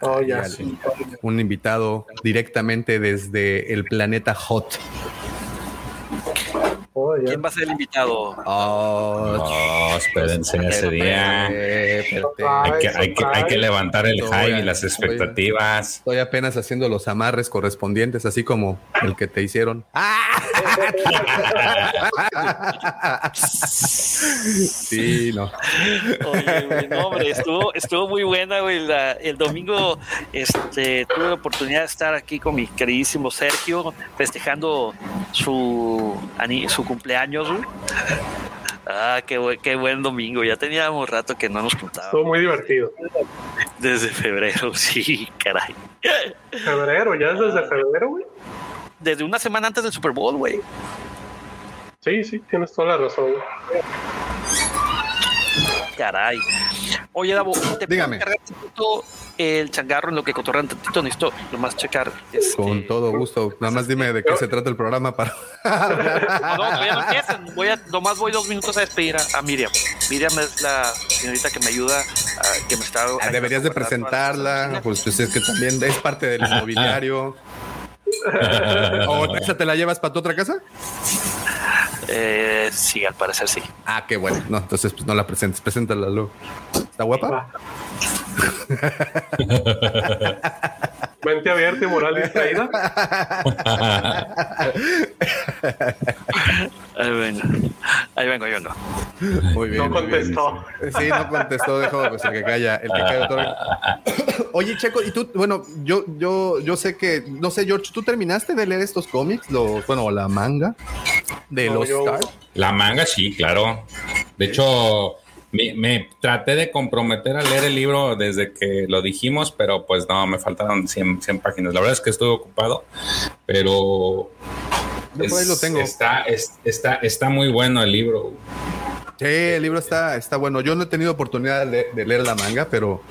oh, ya. Un invitado directamente desde el planeta Hot. Oh, ya. ¿Quién va a ser el invitado? Oh, Oh, espérense ese día. Hay que, hay, que, hay que levantar el Estoy hype a- y las expectativas. Estoy apenas haciendo los amarres correspondientes, así como el que te hicieron. Sí, no. Oye, güey, no, hombre, estuvo, estuvo muy buena, güey. la- el domingo este, tuve la oportunidad de estar aquí con mi queridísimo Sergio, festejando su, su cumpleaños, güey. Ah, qué, buen- qué buen domingo. Ya teníamos rato que no nos Estuvo juntábamos. muy divertido. Desde febrero, sí, caray. Febrero, ya es desde febrero, güey. Desde una semana antes del Super Bowl, güey. Sí, sí, tienes toda la razón. güey. Caray. Oye, Davo, te Dígame. puedo cargar un poquito el changarro en lo que cotorrean tantito. Necesito nomás checar. este- Con todo gusto. Nada más dime de qué se trata el programa para. No, no, todavía no empiecen. Voy a, nomás voy dos minutos a despedir a, a Miriam. Miriam es la señorita que me ayuda, a- que me está. Ah, Deberías de presentarla, pues, pues, es que también es parte del inmobiliario. ¿O esa te la llevas para tu otra casa? Eh, sí, al parecer sí. Ah, qué bueno. No, entonces pues no la presentes, preséntala luego. ¿Está guapa? Va. Mente abierta y moral distraída. Ahí vengo. Ahí vengo, ahí vengo. Muy bien. No muy bien. contestó. Sí, no contestó, dejó pues, el que calla, el que calla otorga. Oye, Checo, y tú, bueno, yo, yo, yo sé que, no sé, George, ¿tú terminaste de leer estos cómics? Los, bueno, la manga de No, los La manga, sí, claro. De hecho, me, me traté de comprometer a leer el libro desde que lo dijimos, pero pues no, me faltaron 100, 100 páginas. La verdad es que estuve ocupado, pero Yo por ahí lo tengo. Está, es- está, está muy bueno el libro. Sí, el libro está, está bueno. Yo no he tenido oportunidad de, de leer la manga, pero.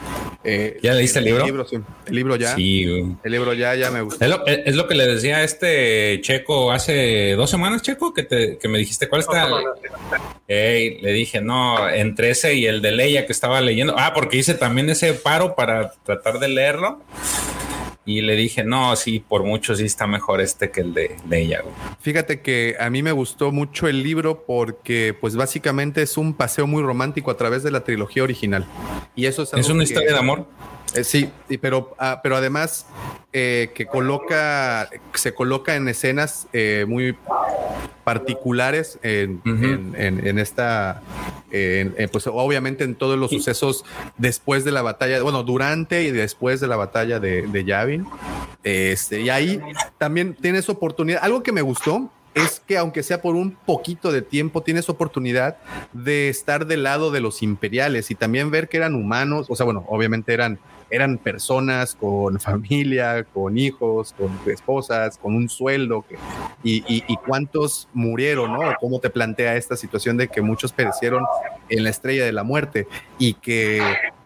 eh, ¿Ya leíste el libro? sí. El libro ya. Sí, güey. El libro ya, ya me gustó. Es lo, es lo que le decía a este Checo hace dos semanas, Checo, que, te, que me dijiste cuál está. Ey, le dije, no, entre ese y el de Leia que estaba leyendo. Ah, porque hice también ese paro para tratar de leerlo. Y le dije, no, sí, por mucho sí está mejor este que el de güey. Fíjate que a mí me gustó mucho el libro porque, pues, básicamente es un paseo muy romántico a través de la trilogía original. Y eso es, Es una que- historia de amor. Eh, sí, y pero, ah, pero además eh, que coloca, se coloca en escenas eh, muy particulares en, Ujú. en- en- en esta, pues obviamente en todos los sucesos después de la batalla, bueno, durante y después de la batalla de, de Yavin. Este, y ahí también tienes oportunidad. Algo que me gustó es que aunque sea por un poquito de tiempo, tienes oportunidad de estar del lado de los imperiales y también ver que eran humanos, o sea, bueno, obviamente eran eran personas con familia, con hijos, con esposas, con un sueldo, y, cuántos murieron, ¿no? ¿Cómo te plantea esta situación de que muchos perecieron en la estrella de la muerte y que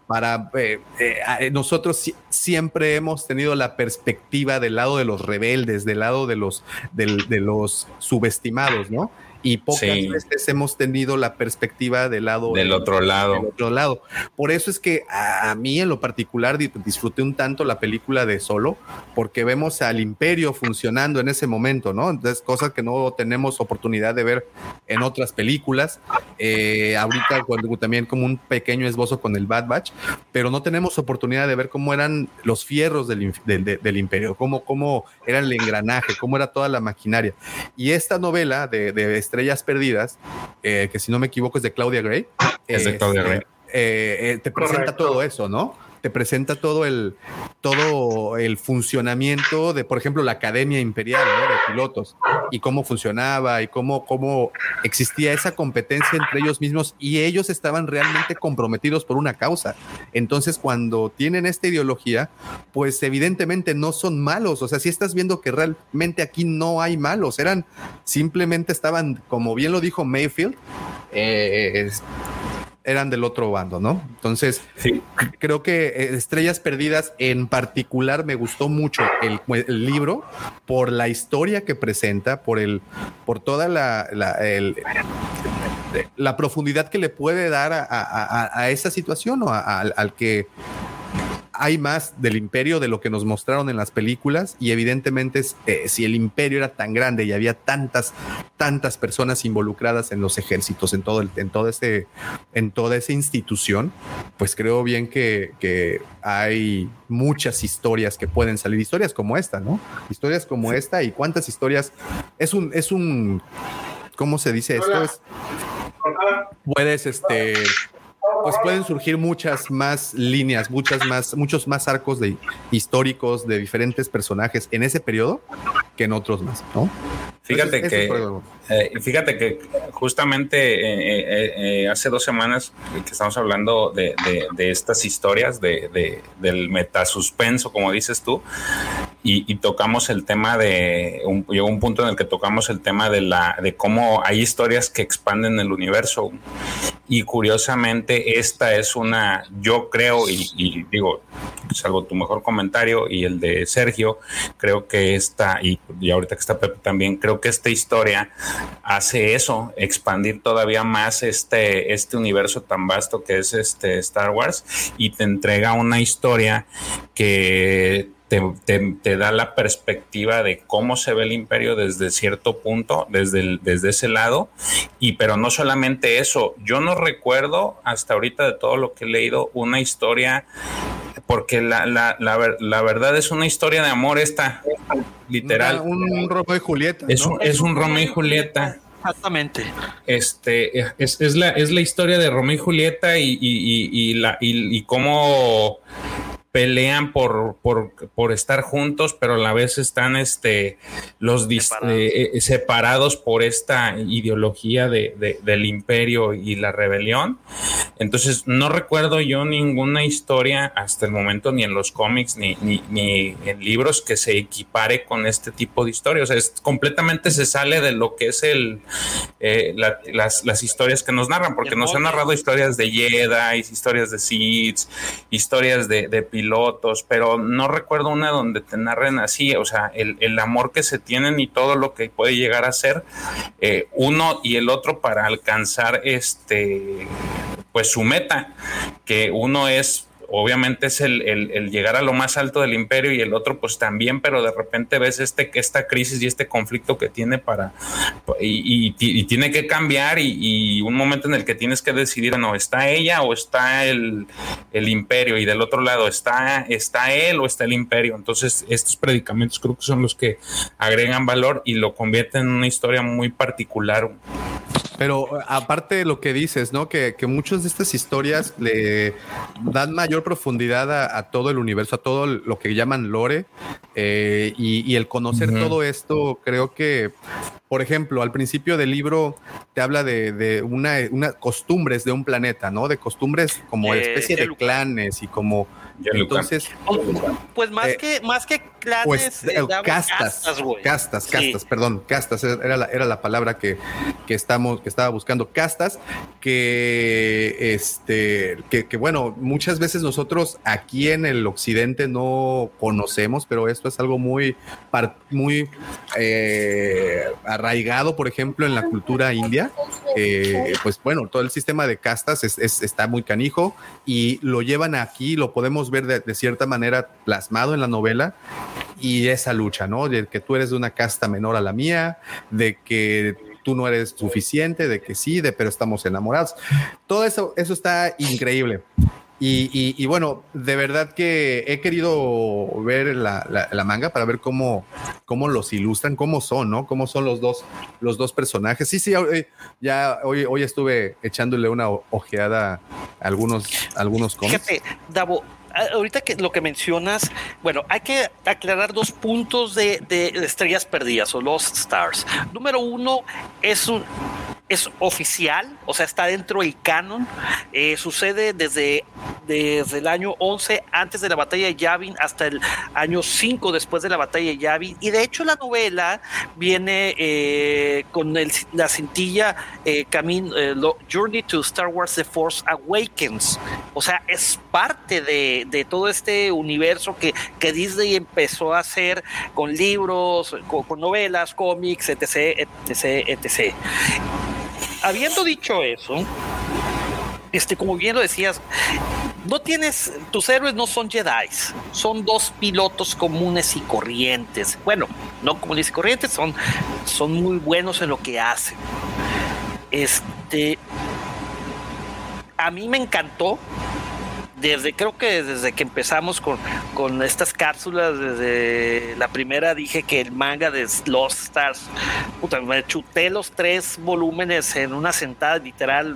para eh, eh, nosotros siempre hemos tenido la perspectiva del lado de los rebeldes, del lado de los, de los subestimados, ¿no? Y pocas veces hemos tenido la perspectiva del lado del otro lado. otro lado. Por eso es que a, mí en lo particular disfruté un tanto la película de Solo, porque vemos al imperio funcionando en ese momento, ¿no? Entonces, cosas que no tenemos oportunidad de ver en otras películas. Eh, ahorita cuando, también como un pequeño esbozo con el Bad Batch, pero no tenemos oportunidad de ver cómo eran los fierros del, del, imperio, cómo, cómo era el engranaje, cómo era toda la maquinaria. Y esta novela de, de Estrellas Perdidas, eh, que si no me equivoco es de Claudia Gray. Es de Claudia Gray. Eh, eh, te presenta todo eso, ¿no? Te presenta todo el, todo el funcionamiento de, por ejemplo, la Academia Imperial de pilotos y cómo funcionaba y cómo, cómo existía esa competencia entre ellos mismos y ellos estaban realmente comprometidos por una causa. Entonces, cuando tienen esta ideología, pues evidentemente no son malos. O sea, si estás viendo que realmente aquí no hay malos, eran simplemente estaban, como bien lo dijo Mayfield, eh, eran del otro bando, ¿no? Entonces, creo que eh, Estrellas Perdidas en particular me gustó mucho el, libro por la historia que presenta, por el, por toda la, la, la profundidad que le puede dar a, esa situación o al que hay más del imperio de lo que nos mostraron en las películas y evidentemente eh, si el imperio era tan grande y había tantas, tantas personas involucradas en los ejércitos, en todo, el, en todo ese, en toda esa institución, pues creo bien que, que hay muchas historias que pueden salir, historias como esta, ¿no? Historias como esta y cuántas historias, es un, es un, ¿cómo se dice esto? Es, puedes, este, pues pueden surgir muchas más líneas, muchas más, muchos más arcos de históricos de diferentes personajes en ese periodo que en otros más, ¿no? Fíjate que, eh, fíjate que justamente eh, eh, hace dos semanas que estamos hablando de, estas historias de, del metasuspenso, como dices tú, y, tocamos el tema de, llegó un punto en el que tocamos el tema de la, de cómo hay historias que expanden el universo. Y curiosamente esta es una, yo creo, y, y digo, salvo tu mejor comentario y el de Sergio, creo que esta, y, y ahorita que está Pepe también, creo que esta historia hace eso, expandir todavía más este, este universo tan vasto que es este Star Wars y te entrega una historia que te, da la perspectiva de cómo se ve el imperio desde cierto punto, desde, desde ese lado, y pero no solamente eso, yo no recuerdo hasta ahorita de todo lo que he leído una historia, porque la, la, la, verdad es una historia de amor esta, literal. un, Romeo y Julieta. Es, un, es un Romeo y Julieta. Exactamente. Este es, es, la, es la historia de Romeo y Julieta y, y, y, la, y cómo pelean por, por, por, estar juntos, pero a la vez están este, los eh, eh, separados. por esta ideología de, del imperio y la rebelión. Entonces, no recuerdo yo ninguna historia hasta el momento, ni en los cómics, ni, ni, en libros, que se equipare con este tipo de historias. O sea, es, completamente se sale de lo que es el, eh, las, las, historias que nos narran, porque nos han narrado historias de Jedi, historias de Sith, historias de, de pilotos, pero no recuerdo una donde te narren así, o sea, el, el amor que se tienen y todo lo que puede llegar a ser eh, uno y el otro para alcanzar este, pues su meta, que uno es obviamente es el, el, llegar a lo más alto del imperio y el otro pues también, pero de repente ves este, esta crisis y este conflicto que tiene para, y, tiene que cambiar y, un momento en el que tienes que decidir, no, está ella o está el, el, imperio y del otro lado está, está él o está el imperio. Entonces estos predicamentos creo que son los que agregan valor y lo convierten en una historia muy particular. Pero aparte de lo que dices, ¿no? Que, que muchas de estas historias le dan mayor profundidad a, a todo el universo, a todo lo que llaman lore. eh, y, y el conocer todo esto, creo que, por ejemplo, al principio del libro te habla de, de una, una costumbres de un planeta, ¿no? De costumbres como Eh, especie de clanes y como. Entonces, Pues más Eh, que más que clanes, pues eh, eh, damos castas, castas, Sí. castas, perdón, castas era la, era la palabra que, que estamos, que estaba buscando, castas, que este, que, que, bueno, muchas veces nosotros aquí en el occidente no conocemos, pero esto es algo muy, muy eh, arraigado, por ejemplo, en la cultura india. Eh, pues bueno, todo el sistema de castas es- es- está muy canijo y lo llevan aquí, lo podemos ver de, de cierta manera plasmado en la novela y esa lucha, ¿no? De que tú eres de una casta menor a la mía, de que tú no eres suficiente, de que sí, de pero estamos enamorados. Todo eso, eso está increíble. Y, y- y bueno, de verdad que he querido ver la, la- la manga para ver cómo, cómo los ilustran, cómo son, ¿no? Cómo son los dos, los dos personajes. Sí, sí, ya hoy, hoy estuve echándole una ojeada a algunos, a algunos cómics. Fíjate, Davo, ahorita que lo que mencionas, bueno, hay que aclarar dos puntos de, de estrellas perdidas o Lost Stars. Número uno, es un es oficial, o sea, está dentro del canon. Eh, sucede desde, desde el año 11 antes de la batalla de Yavin hasta el año 5 después de la batalla de Yavin. Y de hecho la novela viene eh, con el- la cintilla eh, eh, Journey to Star Wars The Force Awakens. O sea, es parte de, de todo este universo que, que Disney empezó a hacer con libros, con, novelas, cómics, etc, etc, etc. Habiendo dicho eso, este, como bien lo decías, no tienes, tus héroes no son Jedi, son dos pilotos comunes y corrientes. Bueno, no comunes y corrientes, son, son muy buenos en lo que hacen. Este, a mí me encantó. Desde, creo que desde que empezamos con, con estas cápsulas, desde la primera dije que el manga de Lost Stars, puta, me chuté los tres volúmenes en una sentada literal,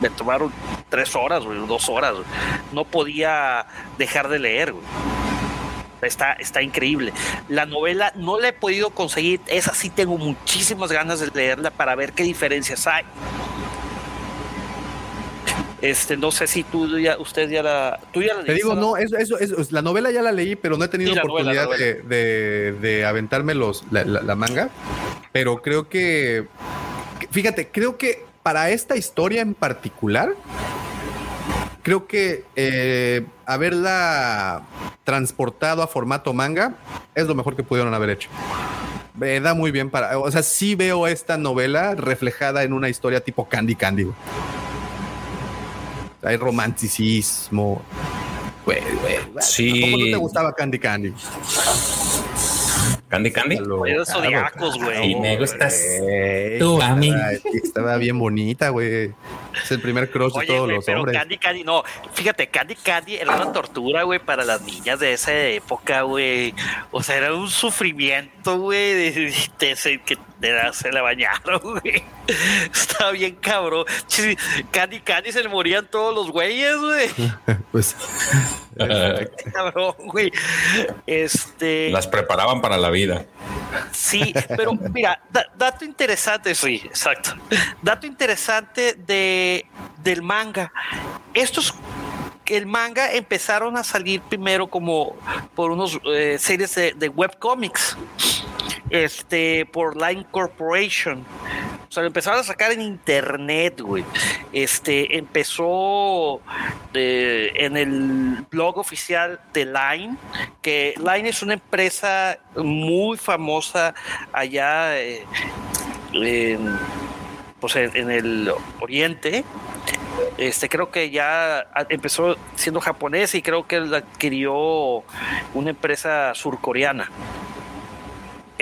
me tomaron tres horas, güey, dos horas, güey. no podía dejar de leer, güey. Está, está increíble. La novela no la he podido conseguir, esa sí tengo muchísimas ganas de leerla para ver qué diferencias hay. Este, no sé si tú ya, usted ya la, tú ya la Te digo, no, eso, eso, eso, la novela ya la leí, pero no he tenido Sí, la novela, oportunidad de, de, de aventarme los, la, la- la manga. Pero creo que, que- fíjate, creo que para esta historia en particular, creo que eh, haberla transportado a formato manga es lo mejor que pudieron haber hecho. Me da muy bien para, o sea, sí veo esta novela reflejada en una historia tipo Candy Candy. Hay romanticismo. Güey, güey. Sí. ¿Cómo no te gustaba Candy Candy? Candy Candy. Zodiacos, güey. Y me gustas tú a mí. Estaba bien bonita, güey. Es el primer crush de Oye, todos güey, los pero hombres. Candy Candy, no, fíjate, Candy Candy era una tortura, güey, para las niñas de esa época, güey. O sea, era un sufrimiento, güey, de, de- de- que de- se la bañaron, güey. Estaba bien cabrón. Candy Candy se le morían todos los güeyes, güey. Pues, Cabrón, güey. Este. Las preparaban para la vida. Sí, pero mira, da- dato interesante, sí, exacto. Dato interesante de, del manga. Estos el manga empezaron a salir primero como por unos eh, series de, de webcomics. Este, por Line Corporation. O sea, lo empezaron a sacar en internet, güey. Este, empezó en el blog oficial de Line, que Line es una empresa muy famosa allá eh, en, pues en, el oriente. Este, creo que ya empezó siendo japonés y creo que adquirió una empresa surcoreana.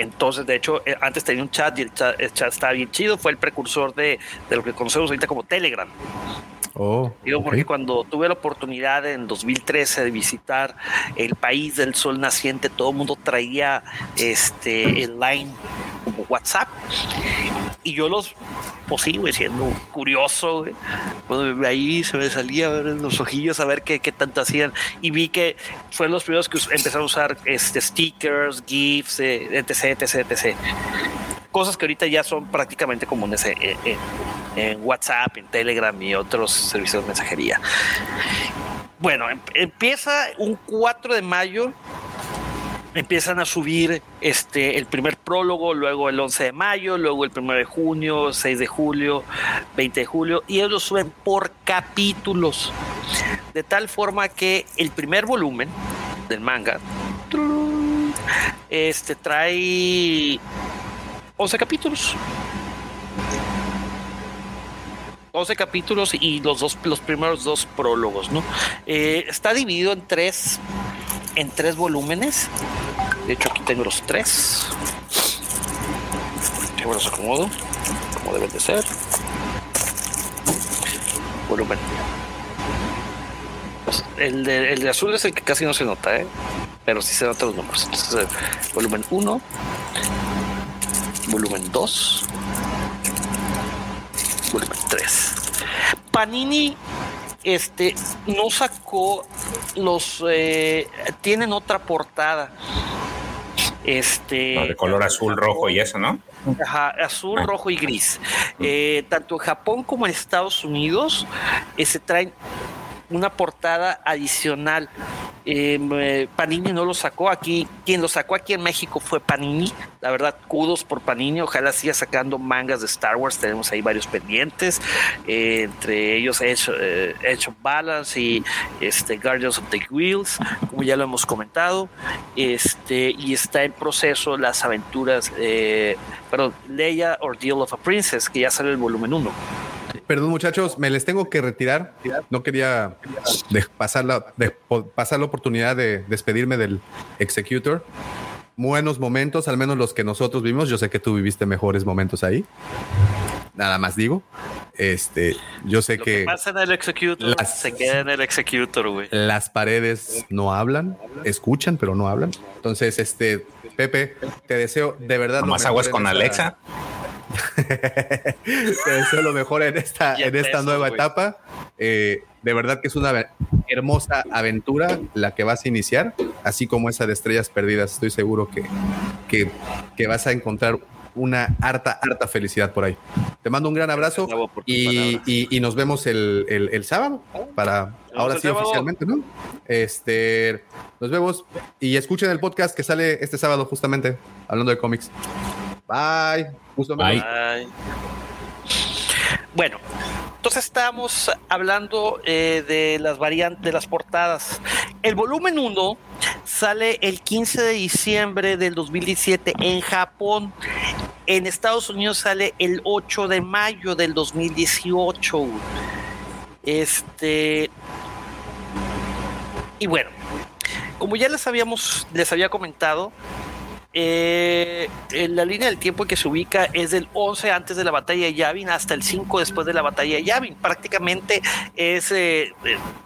Entonces, de hecho, eh, antes tenía un chat y el chat, el chat estaba bien chido. Fue el precursor de, de lo que conocemos ahorita como Telegram. oh, Digo, porque cuando tuve la oportunidad en 2013 de visitar el país del sol naciente, todo el mundo traía este el line como WhatsApp y yo los pues sí, güey, siendo curioso, güey. Cuando ahí se me salía a ver los ojillos a ver qué, qué tanto hacían. Y vi que fueron los primeros que empezaron a usar este, stickers, GIFs, eh, etc, etc, etc. Cosas que ahorita ya son prácticamente comunes en, en- en WhatsApp, en Telegram y otros servicios de mensajería. Bueno, em- empieza un 4 de mayo empiezan a subir este el primer prólogo, luego el 11 de mayo, luego el 1 de junio, 6 de julio, 20 de julio, y ellos lo suben por capítulos. De tal forma que el primer volumen del manga este trae 11 capítulos. 11 capítulos y los dos los primeros dos prólogos, ¿no? Eh, está dividido en tres en tres volúmenes. De hecho, aquí tengo los tres. Yo los acomodo como deben de ser. Volumen. Pues, el, de, el de azul es el que casi no se nota, ¿eh? pero sí se notan los números. Entonces, eh, volumen 1, volumen 2, volumen 3. Panini este no sacó los eh, tienen otra portada este No, de color azul, rojo y eso, ¿no? Ajá, azul, Ah. rojo y gris. Eh, tanto en Japón como en Estados Unidos eh, se traen una portada adicional. Eh, eh, Panini no lo sacó aquí. Quien lo sacó aquí en México fue Panini. La verdad, kudos por Panini. Ojalá siga sacando mangas de Star Wars. Tenemos ahí varios pendientes. eh, entre ellos Edge, eh, of Balance y este, Guardians of the Wheels, como ya lo hemos comentado. Este, y está en proceso las aventuras, perdón, Leia Ordeal of a Princess, que ya sale el volumen 1. Perdón, muchachos, me les tengo que retirar. No quería de- pasar, la, de- pasar la oportunidad de despedirme del Executor. Buenos momentos, al menos los que nosotros vimos. Yo sé que tú viviste mejores momentos ahí. Nada más digo. Este, yo sé Lo que que pasa en el Executor Las- se queda en el Executor, güey. las paredes no hablan, escuchan, pero no hablan. Entonces, este, Pepe, te deseo de verdad. Más aguas con esta- Alexa. Te deseo lo mejor en esta, en esta nueva etapa. Eh, de verdad que es una hermosa aventura la que vas a iniciar, así como esa de Estrellas Perdidas. Estoy seguro que, que, que vas a encontrar una harta, harta felicidad por ahí. Te mando un gran abrazo y, y- y nos vemos el, el- el sábado para ahora sí sábado. oficialmente, ¿no? Este, nos vemos y escuchen el podcast que sale este sábado justamente hablando de cómics. Bye. Gusto Bye. Bueno, entonces estamos hablando eh, de las variantes de las portadas. El volumen 1 sale el 15 de diciembre del 2017 en Japón. En Estados Unidos sale el 8 de mayo del 2018. Este. Y bueno, como ya les habíamos, les había comentado, eh, en la línea del tiempo que se ubica es del 11 antes de la batalla de Yavin hasta el 5 después de la batalla de Yavin. Prácticamente es eh,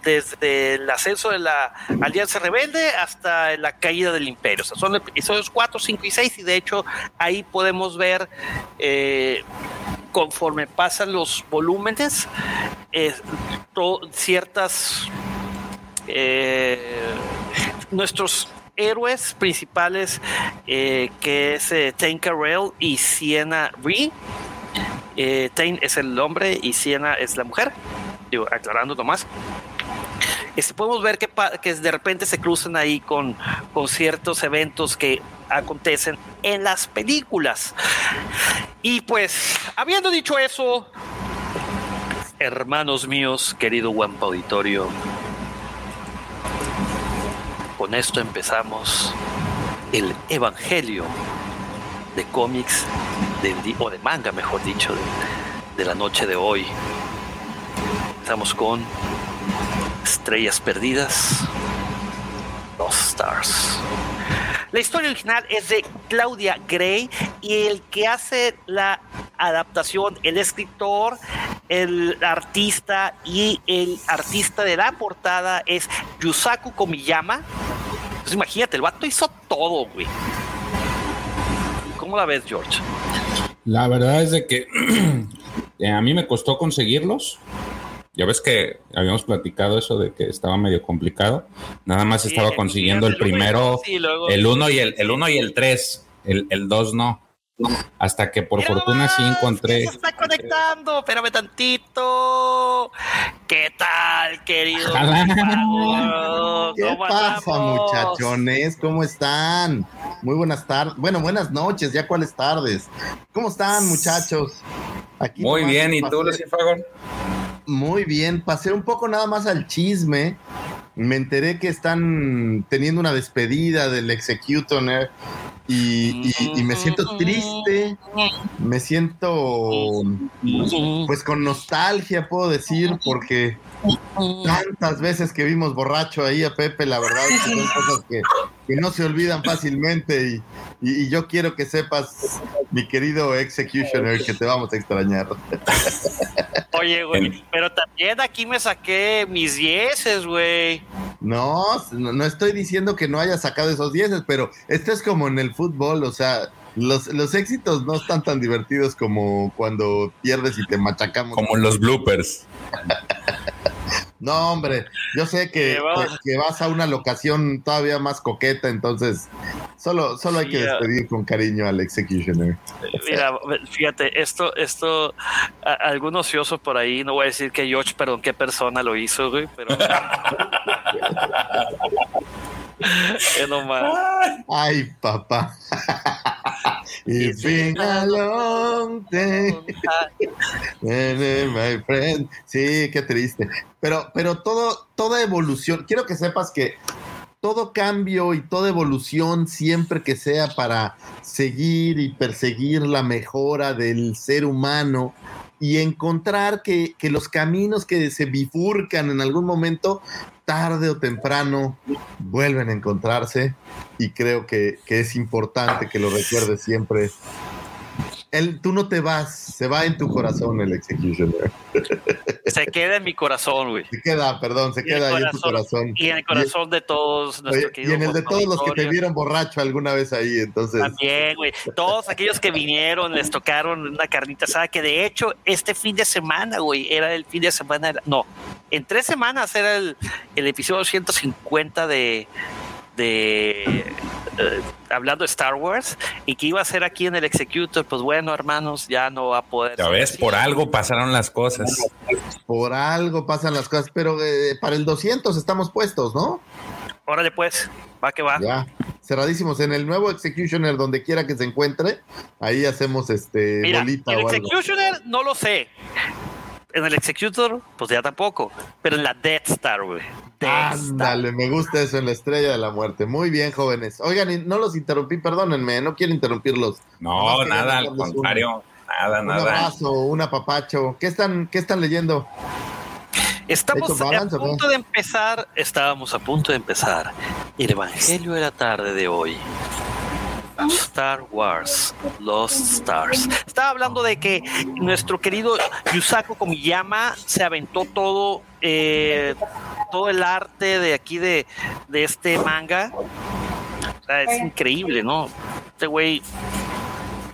desde el ascenso de la Alianza Rebelde hasta la caída del Imperio. Son episodios 4, 5 y 6 y de hecho ahí podemos ver eh, conforme pasan los volúmenes ciertas nuestros héroes principales eh, que es eh, Tain Carell y Sienna Ree. Eh, Tain es el hombre y Sienna es la mujer. Digo, aclarando nomás. Este, podemos ver que, de repente se cruzan ahí con, con ciertos eventos que acontecen en las películas. Y pues, habiendo dicho eso, hermanos míos, querido Wampa Auditorio, con esto empezamos el evangelio de cómics o de manga, mejor dicho, de, de la noche de hoy. Estamos con Estrellas Perdidas, Lost Stars. La historia original es de Claudia Gray y el que hace la adaptación, el escritor, el artista y el artista de la portada es Yusaku Komiyama. Pues imagínate, el vato hizo todo, güey. ¿Cómo la ves, George? La verdad es de que eh, a mí me costó conseguirlos. Ya ves que habíamos platicado eso de que estaba medio complicado. Nada más Sí, estaba consiguiendo el primero, dos, y luego- el uno y el, el uno y el tres. El, el dos no. Hasta que por Mira fortuna sí encontré. Se está conectando, espérame tantito. ¿Qué tal, querido? ¿Qué ¿Cómo pasa, muchachones? ¿Cómo están? Muy buenas tardes. Bueno, buenas noches, ya cuáles tardes. ¿Cómo están, muchachos? Aquí Muy bien, ¿y tú, Lucifago? Muy bien, pasé un poco nada más al chisme. Me enteré que están teniendo una despedida del Executioner y, y- y me siento triste, me siento pues con nostalgia, puedo decir, porque tantas veces que vimos borracho ahí a Pepe, la verdad que son cosas que, que no se olvidan fácilmente y, y- y yo quiero que sepas, mi querido Executioner, que te vamos a extrañar. Oye, güey, pero también aquí me saqué mis dieces, güey. No, no no estoy diciendo que no haya sacado esos dieces, pero esto es como en el fútbol, o sea, los, los éxitos no están tan divertidos como cuando pierdes y te machacamos. Como los bloopers. No, hombre, yo sé que, Sí, vamos. que- que vas a una locación todavía más coqueta, entonces solo, solo hay que despedir con cariño al Executioner. Mira, fíjate, esto, esto, a- algún ocioso por ahí, no voy a decir que George, perdón, qué persona lo hizo, güey, pero. Es nomás. Ay, papá. It's been a long day. My friend. Sí, qué triste. Pero, pero todo, toda evolución, quiero que sepas que todo cambio y toda evolución, siempre que sea para seguir y perseguir la mejora del ser humano y encontrar que, que los caminos que se bifurcan en algún momento, tarde o temprano, vuelven a encontrarse y creo que, que es importante que lo recuerdes siempre. Él, tú no te vas, se va en tu corazón el Executioner. Se queda en mi corazón, güey. Se queda, perdón, se Y queda ahí en tu corazón. Y en el corazón de todos Oye, y en el de todos los que te vieron borracho alguna vez ahí, entonces. También, güey. Todos aquellos que vinieron, les tocaron una carnita asada, que de hecho este fin de semana, güey, era el fin de semana. No, en tres semanas era el, el episodio 150 de. De eh, hablando de Star Wars y que iba a ser aquí en el Executor, pues bueno, hermanos, ya no va a poder. Ya ves, así. por algo pasaron las cosas. Por algo pasan las cosas, pero eh, para el 200 estamos puestos, ¿no? Órale, pues, va que va. Ya, cerradísimos. En el nuevo Executioner, donde quiera que se encuentre, ahí hacemos este Mira, bolita el o algo. Executioner no lo sé. En el Executor, pues ya tampoco. Pero en la Death Star, güey. Ándale, me gusta eso en la estrella de la muerte. Muy bien, jóvenes. Oigan, no los interrumpí, perdónenme, no quiero interrumpirlos. No, nada, al un- contrario. Nada, Un nada. abrazo, un apapacho. ¿Qué están, qué están leyendo? Estamos ¿Hecho a balance punto de empezar, estábamos a punto de empezar el Evangelio de la tarde de hoy. Star Wars, Lost Stars. Estaba hablando de que nuestro querido Yusaku Komiyama se aventó todo, eh, todo el arte de aquí de, de este manga. O sea, es increíble, ¿no? Este güey.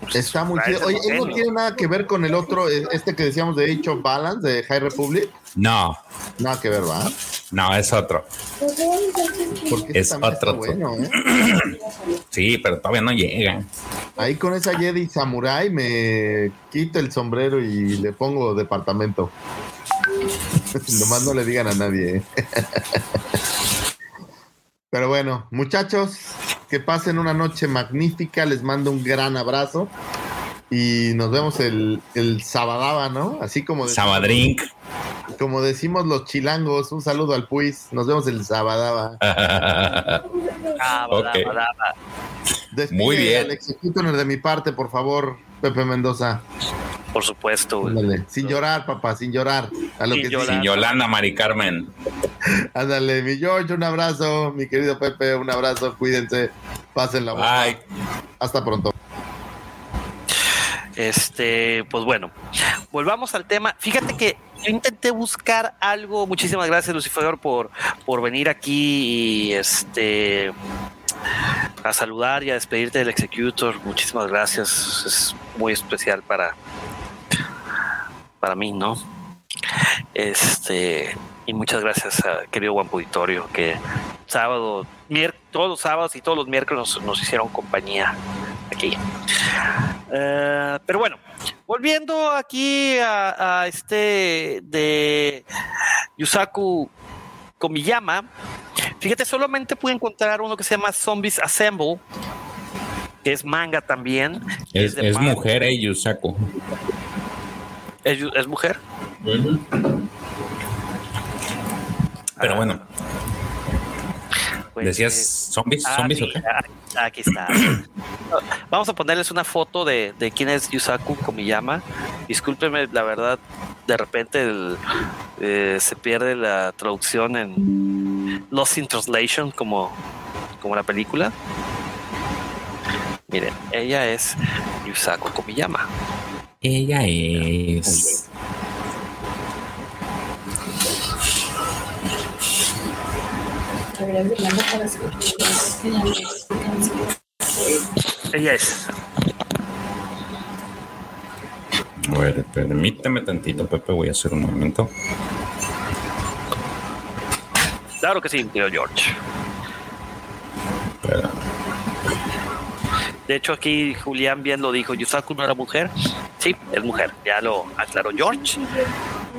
Pues, Está muy es chido. Oye, ¿él no tiene nada que ver con el otro, eh, este que decíamos de Age of Balance, de High Republic? No, Nada que ver, ¿va? no, es otro. Porque Es otro. bueno, ¿eh? Sí, pero todavía no llega. Ahí con esa Jedi Samurai me quito el sombrero y le pongo departamento. Nomás no le digan a nadie. ¿eh? Pero bueno, muchachos, que pasen una noche magnífica. Les mando un gran abrazo. Y nos vemos el, el sabadaba, ¿no? Así como decimos, Sabadrink. como decimos los chilangos. Un saludo al Puis. Nos vemos el sabadaba. Ok. badá, badá, badá. Despide Muy bien. Executioner de mi parte, por favor, Pepe Mendoza. Por supuesto, güey. Ándale, sin llorar, papá, sin llorar. A lo Sin que llorar. Sin Yolanda, Mari Carmen. Ándale, mi George, un abrazo. Mi querido Pepe, un abrazo. Cuídense. Pasen la bomba. Bye. Hasta pronto. Este, pues bueno, volvamos al tema. Fíjate que yo intenté buscar algo. Muchísimas gracias, Lucifer, por, por venir aquí y este a saludar y a despedirte del Executor. Muchísimas gracias. Es muy especial para para mí, ¿no? Este, y muchas gracias a querido Juan Auditorio que sábado, todos los sábados y todos los miércoles nos, nos hicieron compañía aquí. Eh, pero bueno, volviendo aquí a, a este de Yusaku Komiyama, fíjate, solamente pude encontrar uno que se llama Zombies Assemble, que es manga también. Es, es manga. mujer, eh, Yusaku. ¿Es, es mujer? Pero bueno, Pues, decías eh, zombies, ah, zombies o qué? ah, Aquí está. Vamos a ponerles una foto de, de quién es Yusaku Komiyama. Discúlpeme, la verdad, de repente el, eh, se pierde la traducción en Lost in Translation como, como la película. Miren, ella es Yusaku Komiyama. Ella es. Ella es. A ver, permíteme tantito, Pepe, voy a hacer un momento. Claro que sí, tío George. Espera. De hecho, aquí Julián bien lo dijo. Yusaku no era mujer. Sí, es mujer. Ya lo aclaró George.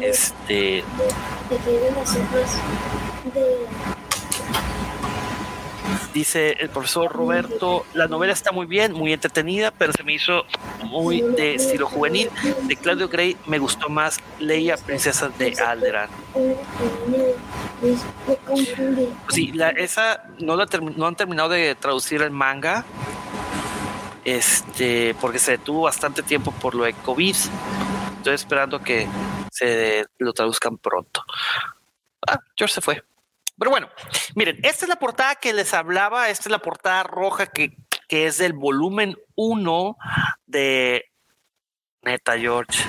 Este, dice el profesor Roberto, la novela está muy bien, muy entretenida, pero se me hizo muy de estilo juvenil. De Claudio Gray me gustó más Leia, princesa de Alderan. Sí, la, esa no, la no han terminado de traducir el manga. Este, porque se detuvo bastante tiempo por lo de COVID. Estoy esperando que se lo traduzcan pronto. Ah, George se fue. Pero bueno, miren, esta es la portada que les hablaba. Esta es la portada roja que, que es del volumen 1 de Neta George.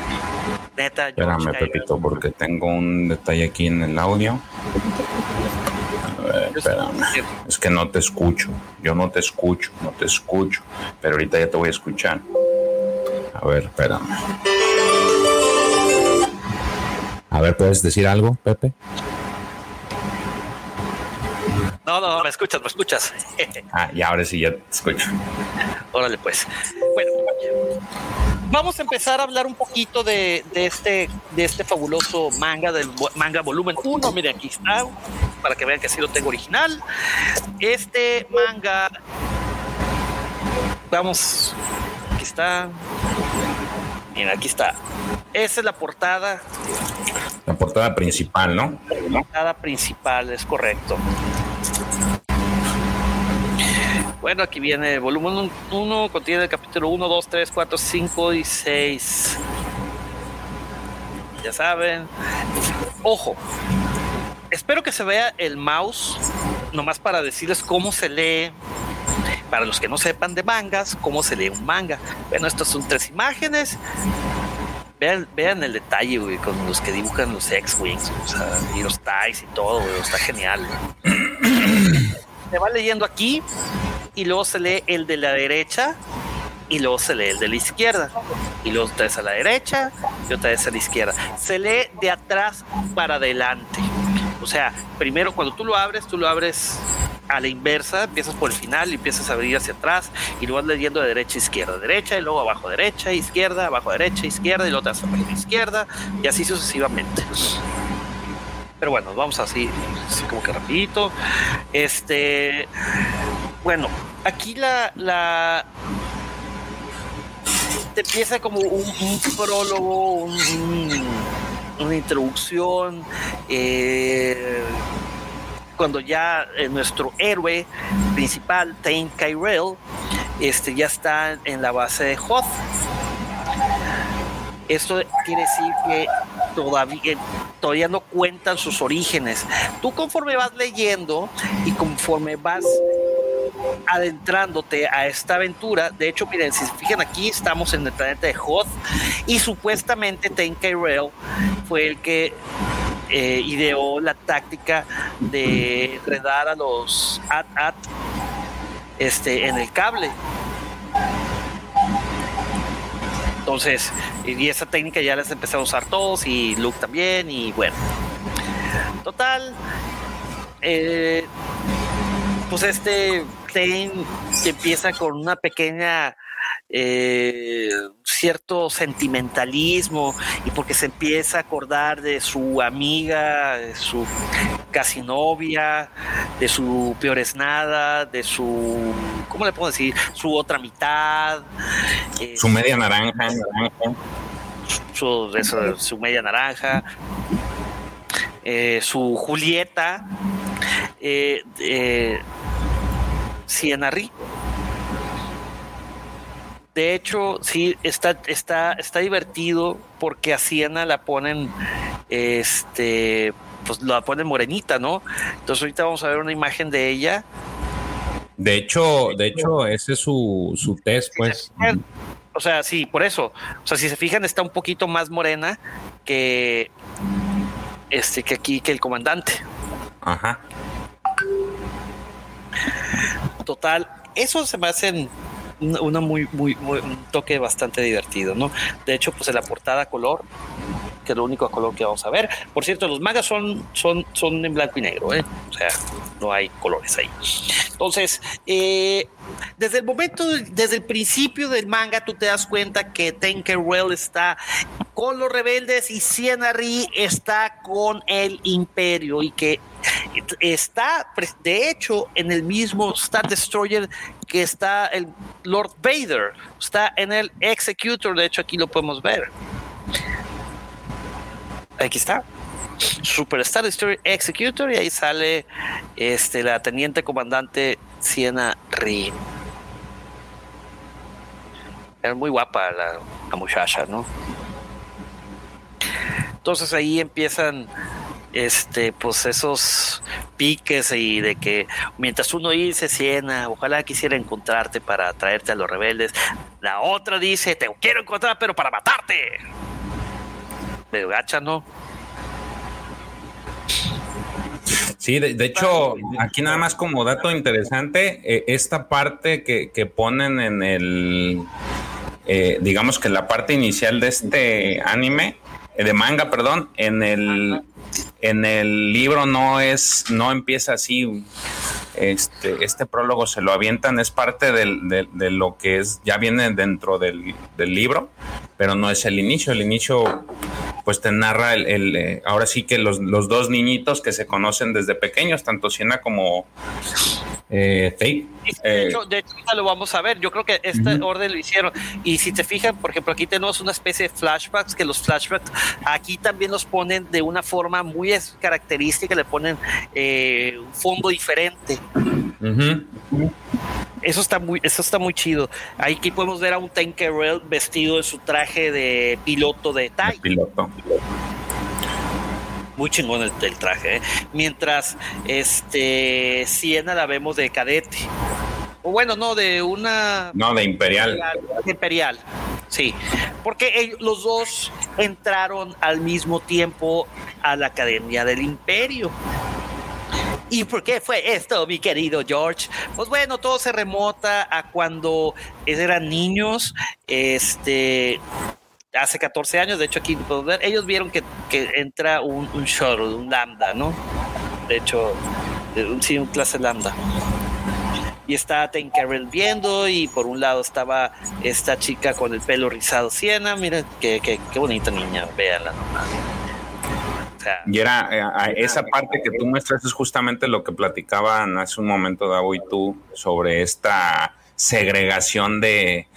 Neta George. Espérame. Pepito, porque tengo un detalle aquí en el audio. A ver, espérame. Es que no te escucho. Yo no te escucho, no te escucho. Pero ahorita ya te voy a escuchar. A ver, espérame. A ver, ¿puedes decir algo, Pepe? No, no, no, me escuchas, me escuchas. Ah, y ahora sí ya te escucho. Órale, pues. Bueno, vamos a empezar a hablar un poquito de, de este, de este fabuloso manga, del manga volumen 1. Miren, aquí está, para que vean que sí lo tengo original. Este manga, vamos, aquí está. Miren, aquí está. Esa es la portada, La portada principal, ¿no? la portada principal, es correcto. Bueno, aquí viene el volumen 1, contiene el capítulo 1, 2, 3, 4, 5 y 6. Ya saben. Ojo, espero que se vea el mouse, nomás para decirles cómo se lee. Para los que no sepan de mangas, cómo se lee un manga. Bueno, estas son tres imágenes. Vean, vean el detalle, güey, con los que dibujan los X-Wings o sea, y los TIEs y todo, güey, está genial. güey. Se va leyendo aquí y luego se lee el de la derecha y luego se lee el de la izquierda y luego otra vez a la derecha y otra vez a la izquierda. Se lee de atrás para adelante. O sea, primero cuando tú lo abres, tú lo abres a la inversa, empiezas por el final y empiezas a abrir hacia atrás y lo vas leyendo de derecha a izquierda, derecha y luego abajo derecha, izquierda, abajo derecha, izquierda y luego otra vez abajo izquierda y así sucesivamente. Pero bueno, vamos así, así como que rapidito. Este, bueno, aquí la, la te empieza como un, prólogo, un- un- una introducción. eh, cuando ya eh, nuestro héroe principal, Tain Kyrell, este, ya está en la base de Hoth. Esto quiere decir que todavía, todavía no cuentan sus orígenes. Tú conforme vas leyendo y conforme vas adentrándote a esta aventura, de hecho, miren, si se fijan aquí, estamos en el planeta de Hoth y supuestamente Tain Kyrell fue el que eh, ideó la táctica de enredar a los AT-AT este, en el cable. Entonces, y esa técnica ya las empecé a usar todos y Luke también y bueno. Total, eh, pues este Thane que empieza con una pequeña eh, cierto sentimentalismo y porque se empieza a acordar de su amiga, de su casi novia, de su peor es nada, de su, ¿cómo le puedo decir? Su otra mitad. eh, Su media naranja, naranja. su, media naranja, eh, su Julieta, eh, eh. De hecho, sí, está, está, está divertido porque a Sienna la ponen, este, pues la ponen morenita, ¿no? Entonces ahorita vamos a ver una imagen de ella. De hecho, de hecho, ese es su, su test, pues. O sea, sí, por eso. O sea, si se fijan, está un poquito más morena que este que aquí que el comandante. Ajá. Total, eso se me hace una muy, muy, muy- un toque bastante divertido, ¿no? De hecho, pues en la portada color, que es lo único color que vamos a ver. Por cierto, los mangas son, son, son en blanco y negro, ¿eh? O sea, no hay colores ahí. Entonces, eh, desde el momento, desde el principio del manga, tú te das cuenta que Tinkerbell está con los rebeldes y Sienna Ri está con el imperio y que está, de hecho, en el mismo Star Destroyer que está el Lord Vader, está en el Executor, de hecho aquí lo podemos ver. Aquí está. Super Star Destroyer Executor y ahí sale este la teniente comandante Sienna Ri. Es muy guapa la, muchacha, ¿no? Entonces ahí empiezan este pues esos piques y de que mientras uno dice Siena, ojalá quisiera encontrarte para traerte a los rebeldes, la otra dice te quiero encontrar pero para matarte. Medio gacha, ¿no? Sí, de, de hecho, aquí nada más como dato interesante, eh, esta parte que, que ponen en el, eh, digamos que la parte inicial de este anime, eh, de manga, perdón, en el, en el libro no es, no empieza así. Este, este prólogo se lo avientan, es parte del- de, de lo que es, ya viene dentro del, del libro, pero no es el inicio. El inicio, pues te narra el, el, eh, ahora sí que los, los dos niñitos que se conocen desde pequeños, tanto Siena como eh. De Eh, hecho, de hecho, lo vamos a ver. Yo creo que este orden lo hicieron. Y si te fijan, por ejemplo, aquí tenemos una especie de flashbacks, que los flashbacks aquí también los ponen de una forma muy característica, le ponen eh, un fondo diferente. Eso está muy, eso está muy chido. Aquí podemos ver a un Tinkerbell vestido de su traje de piloto de TIE. piloto. Muy chingón el, el traje. ¿eh? Mientras este Siena la vemos de cadete. O bueno, no, de una No, de Imperial. imperial. Sí, porque ellos, los dos entraron al mismo tiempo a la Academia del Imperio. ¿Y por qué fue esto, mi querido George? Pues bueno, todo se remota a cuando eran niños, este, hace 14 años, de hecho aquí podemos ver, ellos vieron que, entra un, un un lambda, ¿no? De hecho, sí, un clase lambda y está Tinkerbell viendo y por un lado estaba esta chica con el pelo rizado Siena, mira qué, qué, qué bonita niña, véanla nomás. Y era eh, esa parte que tú muestras es justamente lo que platicaban hace un momento Davo y tú sobre esta segregación de,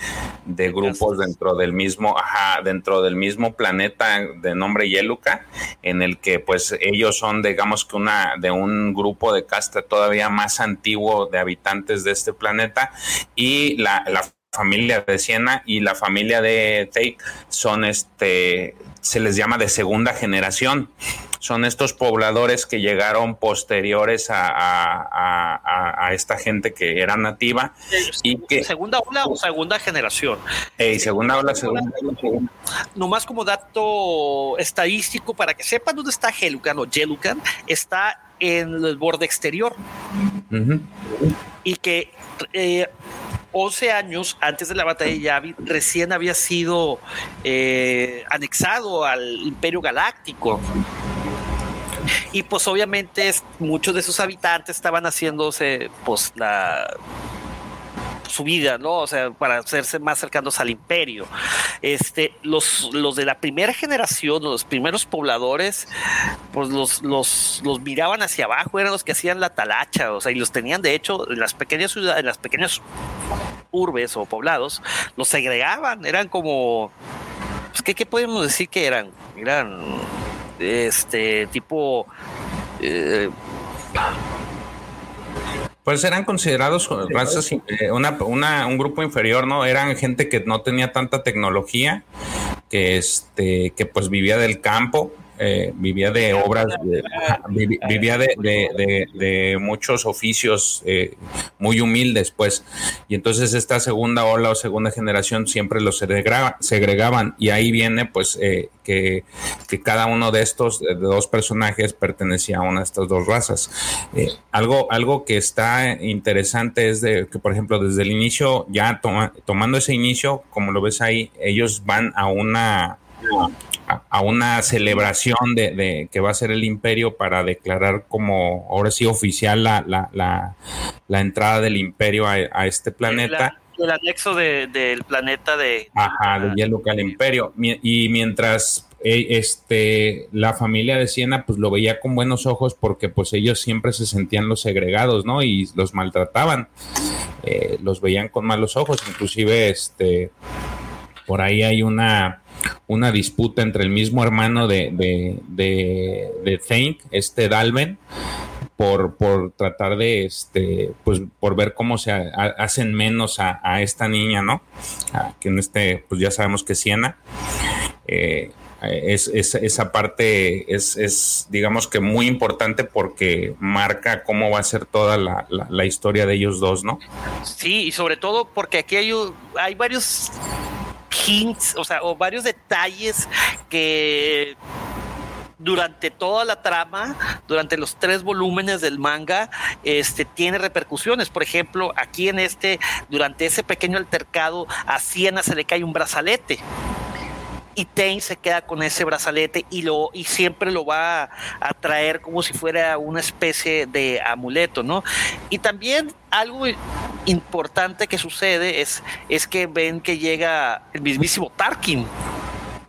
de grupos dentro del mismo, ajá, dentro del mismo planeta de nombre Yeluca, en el que pues ellos son, digamos que una, de un grupo de casta todavía más antiguo de habitantes de este planeta, y la, la familia de Siena y la familia de Take son este se les llama de segunda generación son estos pobladores que llegaron posteriores a, a- a- a- a esta gente que era nativa y que segunda ola o segunda generación. eh, segunda ola segunda Nomás como dato estadístico para que sepan dónde está Helucan o Yelucan, está en el borde exterior y que eh, 11 años antes de la batalla de Yavin, recién había sido eh, anexado al Imperio Galáctico. Y pues obviamente muchos de sus habitantes estaban haciéndose pues la su vida, ¿no? O sea, para hacerse más cercanos al imperio. Este, los, los de la primera generación, los primeros pobladores, pues los, los, los miraban hacia abajo, eran los que hacían la talacha, o sea, y los tenían, de hecho, en las pequeñas ciudades, en las pequeñas urbes o poblados, los segregaban, eran como, pues, ¿qué, qué podemos decir que eran? Eran, este, tipo... Eh, pues eran considerados razas, eh, una, una, un grupo inferior, ¿no? Eran gente que no tenía tanta tecnología, que, este, que pues vivía del campo, eh, vivía de obras, vivía de, muchos oficios eh, muy humildes, pues. Y entonces esta segunda ola o segunda generación siempre los segregaban. Y ahí viene, pues, eh, que, cada uno de estos dos personajes pertenecía a una de estas dos razas. algo, algo que está interesante es de que, por ejemplo, desde el inicio, ya tomando ese inicio, como lo ves ahí, ellos van a una a, una celebración de, que va a ser el imperio para declarar como ahora sí oficial la, la, la, entrada del imperio a, este planeta. El, anexo del planeta de... Ajá, de hielo al imperio. Y mientras eh, este, la familia de Siena pues lo veía con buenos ojos porque pues ellos siempre se sentían los segregados, ¿no? Y los maltrataban, eh, los veían con malos ojos, inclusive este, por ahí hay una una disputa entre el mismo hermano de, de, de, este Dalven, por, por tratar de, este, pues, por ver cómo se hacen menos a, esta niña, ¿no? que en este, pues ya sabemos que Siena. Eh, es, esa parte es, es, digamos que muy importante porque marca cómo va a ser toda la, la, historia de ellos dos, ¿no? Sí, y sobre todo porque aquí hay, hay varios hints, o sea, o varios detalles que durante toda la trama, durante los tres volúmenes del manga, este tiene repercusiones. Por ejemplo, aquí en este, durante ese pequeño altercado, a Siena se le cae un brazalete y Tain se queda con ese brazalete y lo y siempre lo va a, traer como si fuera una especie de amuleto, ¿no? Y también algo importante que sucede es, es que ven que llega el mismísimo Tarkin.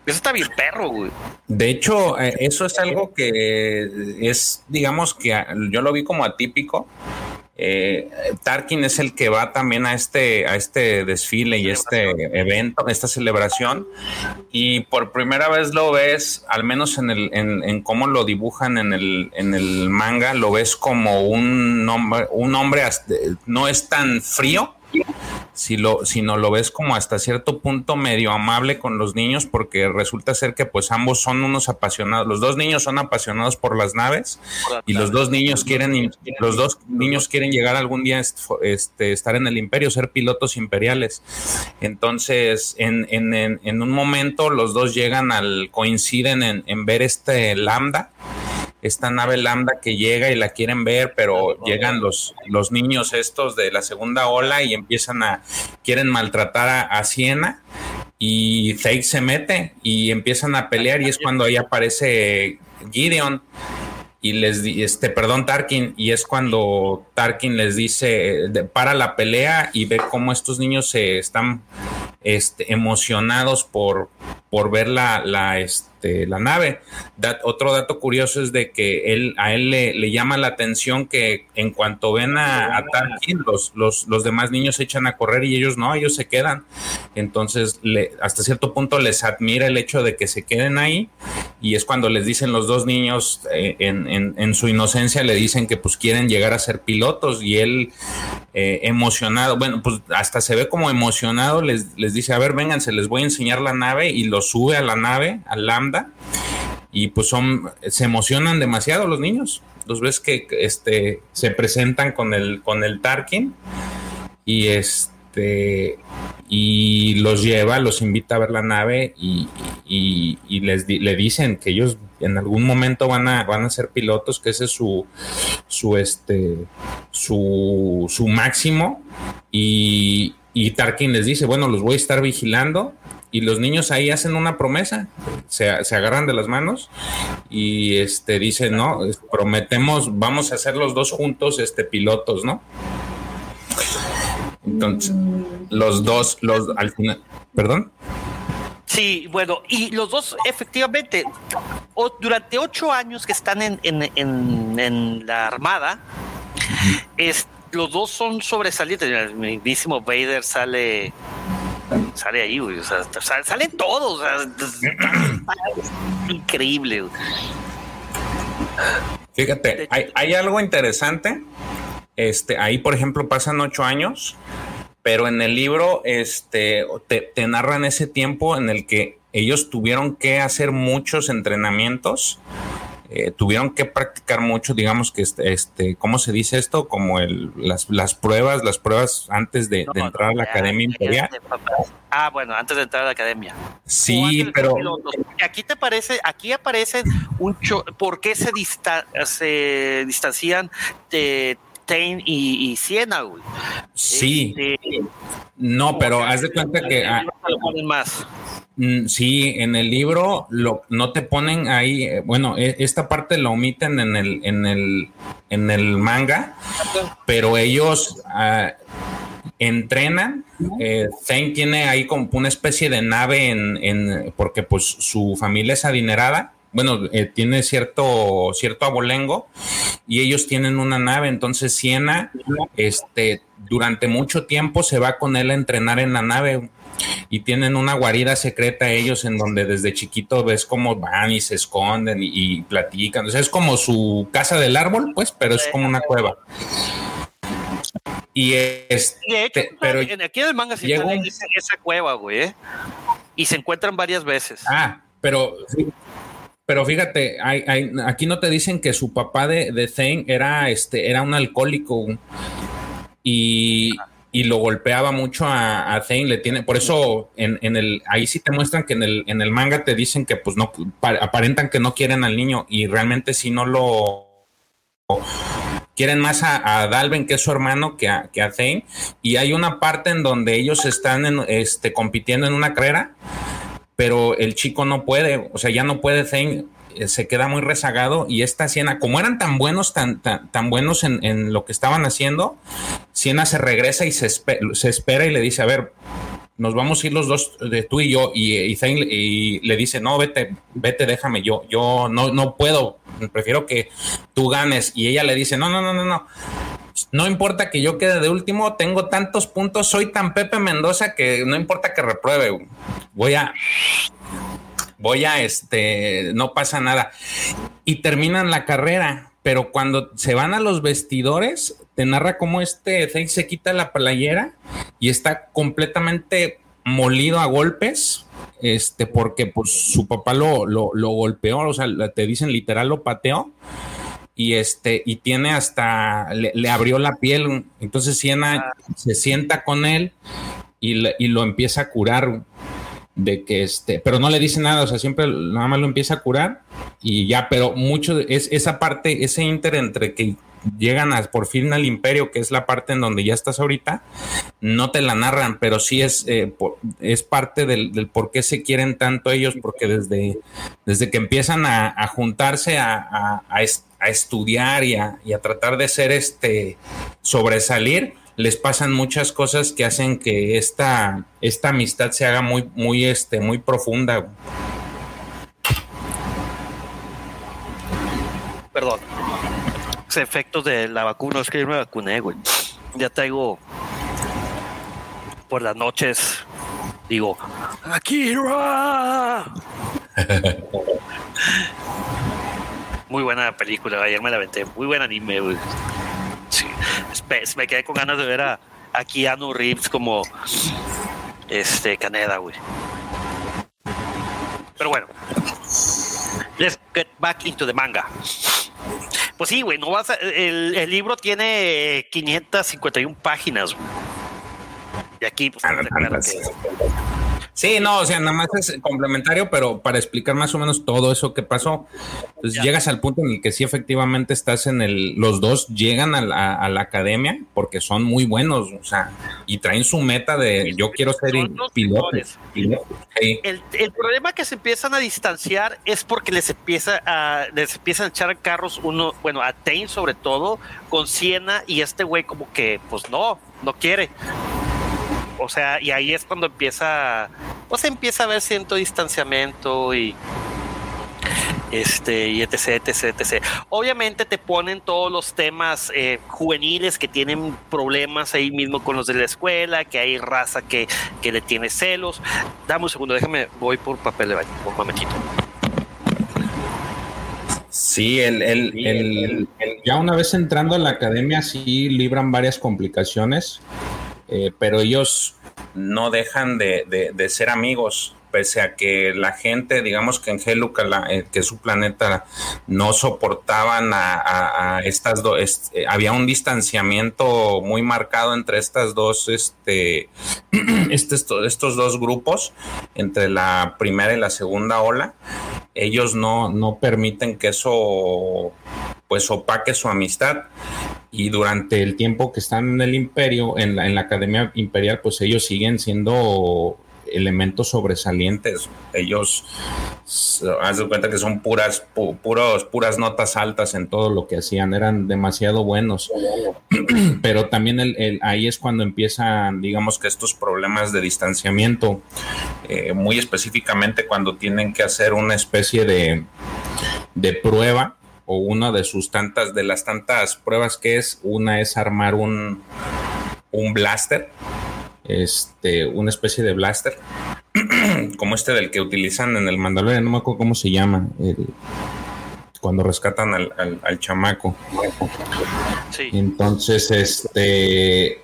Eso está bien perro, güey. De hecho, eh, eso es algo que es, digamos que yo lo vi como atípico eh, Tarkin es el que va también a este, a este desfile y este evento, esta celebración, y por primera vez lo ves, al menos en, el, en, cómo lo dibujan en el, en el manga, lo ves como un hombre, un hombre no es tan frío, si lo, no lo ves como hasta cierto punto medio amable con los niños, porque resulta ser que pues ambos son unos apasionados, los dos niños son apasionados por las naves y los dos niños quieren, los dos niños quieren llegar algún día este, estar en el imperio, ser pilotos imperiales. Entonces, en, en, un momento los dos llegan al, coinciden en, en ver este lambda esta nave lambda que llega y la quieren ver, pero llegan los, los niños estos de la segunda ola y empiezan a, quieren maltratar a, a Siena y Fake se mete y empiezan a pelear y es cuando ahí aparece Gideon y les este perdón Tarkin y es cuando Tarkin les dice para la pelea y ve cómo estos niños se están este, emocionados por, por ver la, la, este, la nave. otro dato curioso es de que él, a él le, llama la atención que en cuanto ven a, a Tarkin, los, los, los, demás niños se echan a correr y ellos no, ellos se quedan. Entonces, le, hasta cierto punto les admira el hecho de que se queden ahí y es cuando les dicen los dos niños eh, en, su inocencia, le dicen que pues quieren llegar a ser pilotos y él eh, emocionado, bueno, pues hasta se ve como emocionado, les, les dice, a ver, vénganse, les voy a enseñar la nave y lo sube a la nave, al y pues son, se emocionan demasiado los niños. Los ves que este, se presentan con el, con el Tarkin y este y los lleva, los invita a ver la nave y, les le dicen que ellos en algún momento van a, van a ser pilotos, que ese es su, su, este, su, su máximo y, y Tarkin les dice, bueno, los voy a estar vigilando y los niños ahí hacen una promesa, se, se agarran de las manos y este dicen, no, prometemos, vamos a ser los dos juntos, este pilotos, ¿no? Entonces, los dos, los al final, perdón. Sí, bueno, y los dos efectivamente, o- durante ocho años que están en, en- en- en la Armada, es, los dos son sobresalientes. El mismísimo Vader sale sale ahí, güey. O sea, sal- salen todos. o sea, es increíble. güey. Fíjate, hay, hay algo interesante. Este, ahí, por ejemplo, pasan ocho años, pero en el libro, este, te, te narran ese tiempo en el que ellos tuvieron que hacer muchos entrenamientos, eh, tuvieron que practicar mucho, digamos que este, este, ¿cómo se dice esto? Como el, las, las pruebas, las pruebas antes de, entrar a la ya, Academia Imperial. Ah, bueno, antes de entrar a la academia. Sí, pero Aquí te parece, aquí aparece un cho ¿Por qué se, dista- se distancian de Tain y, y Siena, güey? sí, Este, no, pero haz de cuenta que ah, lo ponen más. Mm, Sí, en el libro lo, no te ponen ahí, eh, bueno, e- esta parte la omiten en el, en el, en el manga, pero ellos ah, entrenan. Eh, tiene ahí como una especie de nave en, en- porque pues su familia es adinerada. Bueno, eh, tiene cierto, cierto abolengo y ellos tienen una nave. Entonces, Siena, este, durante mucho tiempo se va con él a entrenar en la nave y tienen una guarida secreta ellos en donde desde chiquito ves cómo van y se esconden y, y platican. O sea, es como su casa del árbol, pues, pero es como una cueva. Y es, Y de hecho, Te- pero en- aquí en el manga sí llega sale un- esa, esa cueva, güey. ¿eh? Y se encuentran varias veces. ah, pero, pero fíjate, hay- hay- aquí no te dicen que su papá de, de Thane era, este, era un alcohólico y, y lo golpeaba mucho a, a Thane, le tiene, por eso en, en el, ahí sí te muestran que en el, en el manga te dicen que pues no, pa- aparentan que no quieren al niño y realmente sí no lo quieren más a, a Dalben, que es su hermano, que a, que a Thane. Y hay una parte en donde ellos están en, este, compitiendo en una carrera, pero el chico no puede, o sea, ya no puede Thane, eh, se queda muy rezagado y esta Siena, como eran tan buenos, tan, tan, tan buenos en, en lo que estaban haciendo, Siena se regresa y se, se espera y le dice, a ver, nos vamos a ir los dos de tú y yo y, y y le dice no vete vete déjame yo yo no no puedo prefiero que tú ganes y ella le dice no no no no no no importa que yo quede de último tengo tantos puntos soy tan Pepe Mendoza que no importa que repruebe voy a voy a este no pasa nada. Y terminan la carrera pero cuando se van a los vestidores te narra cómo este Thane se quita la playera y está completamente molido a golpes, este, porque pues su papá lo, lo, lo golpeó, o sea, te dicen literal lo pateó, y este, y tiene hasta, le, abrió la piel, entonces Siena se sienta con él y, le- y lo empieza a curar de que este, pero no le dice nada, o sea, siempre nada más lo empieza a curar y ya, pero mucho es esa parte, ese inter entre que llegan a, por fin al imperio, que es la parte en donde ya estás ahorita, no te la narran, pero sí es, eh, es parte del, por qué se quieren tanto ellos, porque desde, desde que empiezan a, juntarse a, a- a es- a estudiar y a, y a tratar de ser este sobresalir, les pasan muchas cosas que hacen que esta, esta amistad se haga muy, muy, este, muy profunda. Perdón. Los efectos de la vacuna, es que yo me vacuné, güey. Ya traigo por las noches, digo, Akira. Muy buena película, ayer me la aventé. Muy buen anime, güey. Sí. Me quedé con ganas de ver a, a Keanu Reeves como este Caneda, güey. Pero bueno, let's get back into the manga. Pues sí, güey, no vas a- el, el libro tiene 551 páginas. güey. Y aquí, pues, claro que- Sí, no, o sea, nada más es complementario, pero para explicar más o menos todo eso que pasó, pues llegas al punto en el que sí efectivamente estás en el, los dos llegan a la, a la academia porque son muy buenos, o sea, y traen su meta de yo quiero ser Son los piloto. mejores. piloto. Sí. El, el problema que se empiezan a distanciar es porque les empieza a les empiezan a echar carros uno, bueno, a Tain sobre todo, con Siena y este güey como que pues no, no quiere. O sea, y ahí es cuando empieza, pues empieza a haber cierto distanciamiento y este y etc, etc, etc. Obviamente te ponen todos los temas eh, juveniles que tienen problemas ahí mismo con los de la escuela, que hay raza que, que le tiene celos. Dame un segundo, déjame, voy por papel de baño, un momentito. Sí, el, el- el- ya una vez entrando a la academia sí libran varias complicaciones, eh, pero ellos no dejan de, de- ser amigos, pese a que la gente, digamos que en Heluca, eh, que su planeta, no soportaban a, estas dos, había un distanciamiento muy marcado entre estas dos, este, este- estos dos grupos, entre la primera y la segunda ola. Ellos no, no permiten que eso pues opaque su amistad y durante el tiempo que están en el imperio, en la, en la Academia Imperial, pues ellos siguen siendo elementos sobresalientes. Ellos, haz de cuenta que son puras, pu- puros, puras notas altas en todo lo que hacían, eran demasiado buenos. Pero también el- el- ahí es cuando empiezan, digamos que estos problemas de distanciamiento, eh, muy específicamente cuando tienen que hacer una especie de, de prueba o una de sus tantas, de las tantas pruebas que es, una es armar un, un blaster, este, una especie de blaster, como este del que utilizan en el Mandalorian, no me acuerdo cómo se llama, el- cuando rescatan al, al- al chamaco. Sí. Entonces, este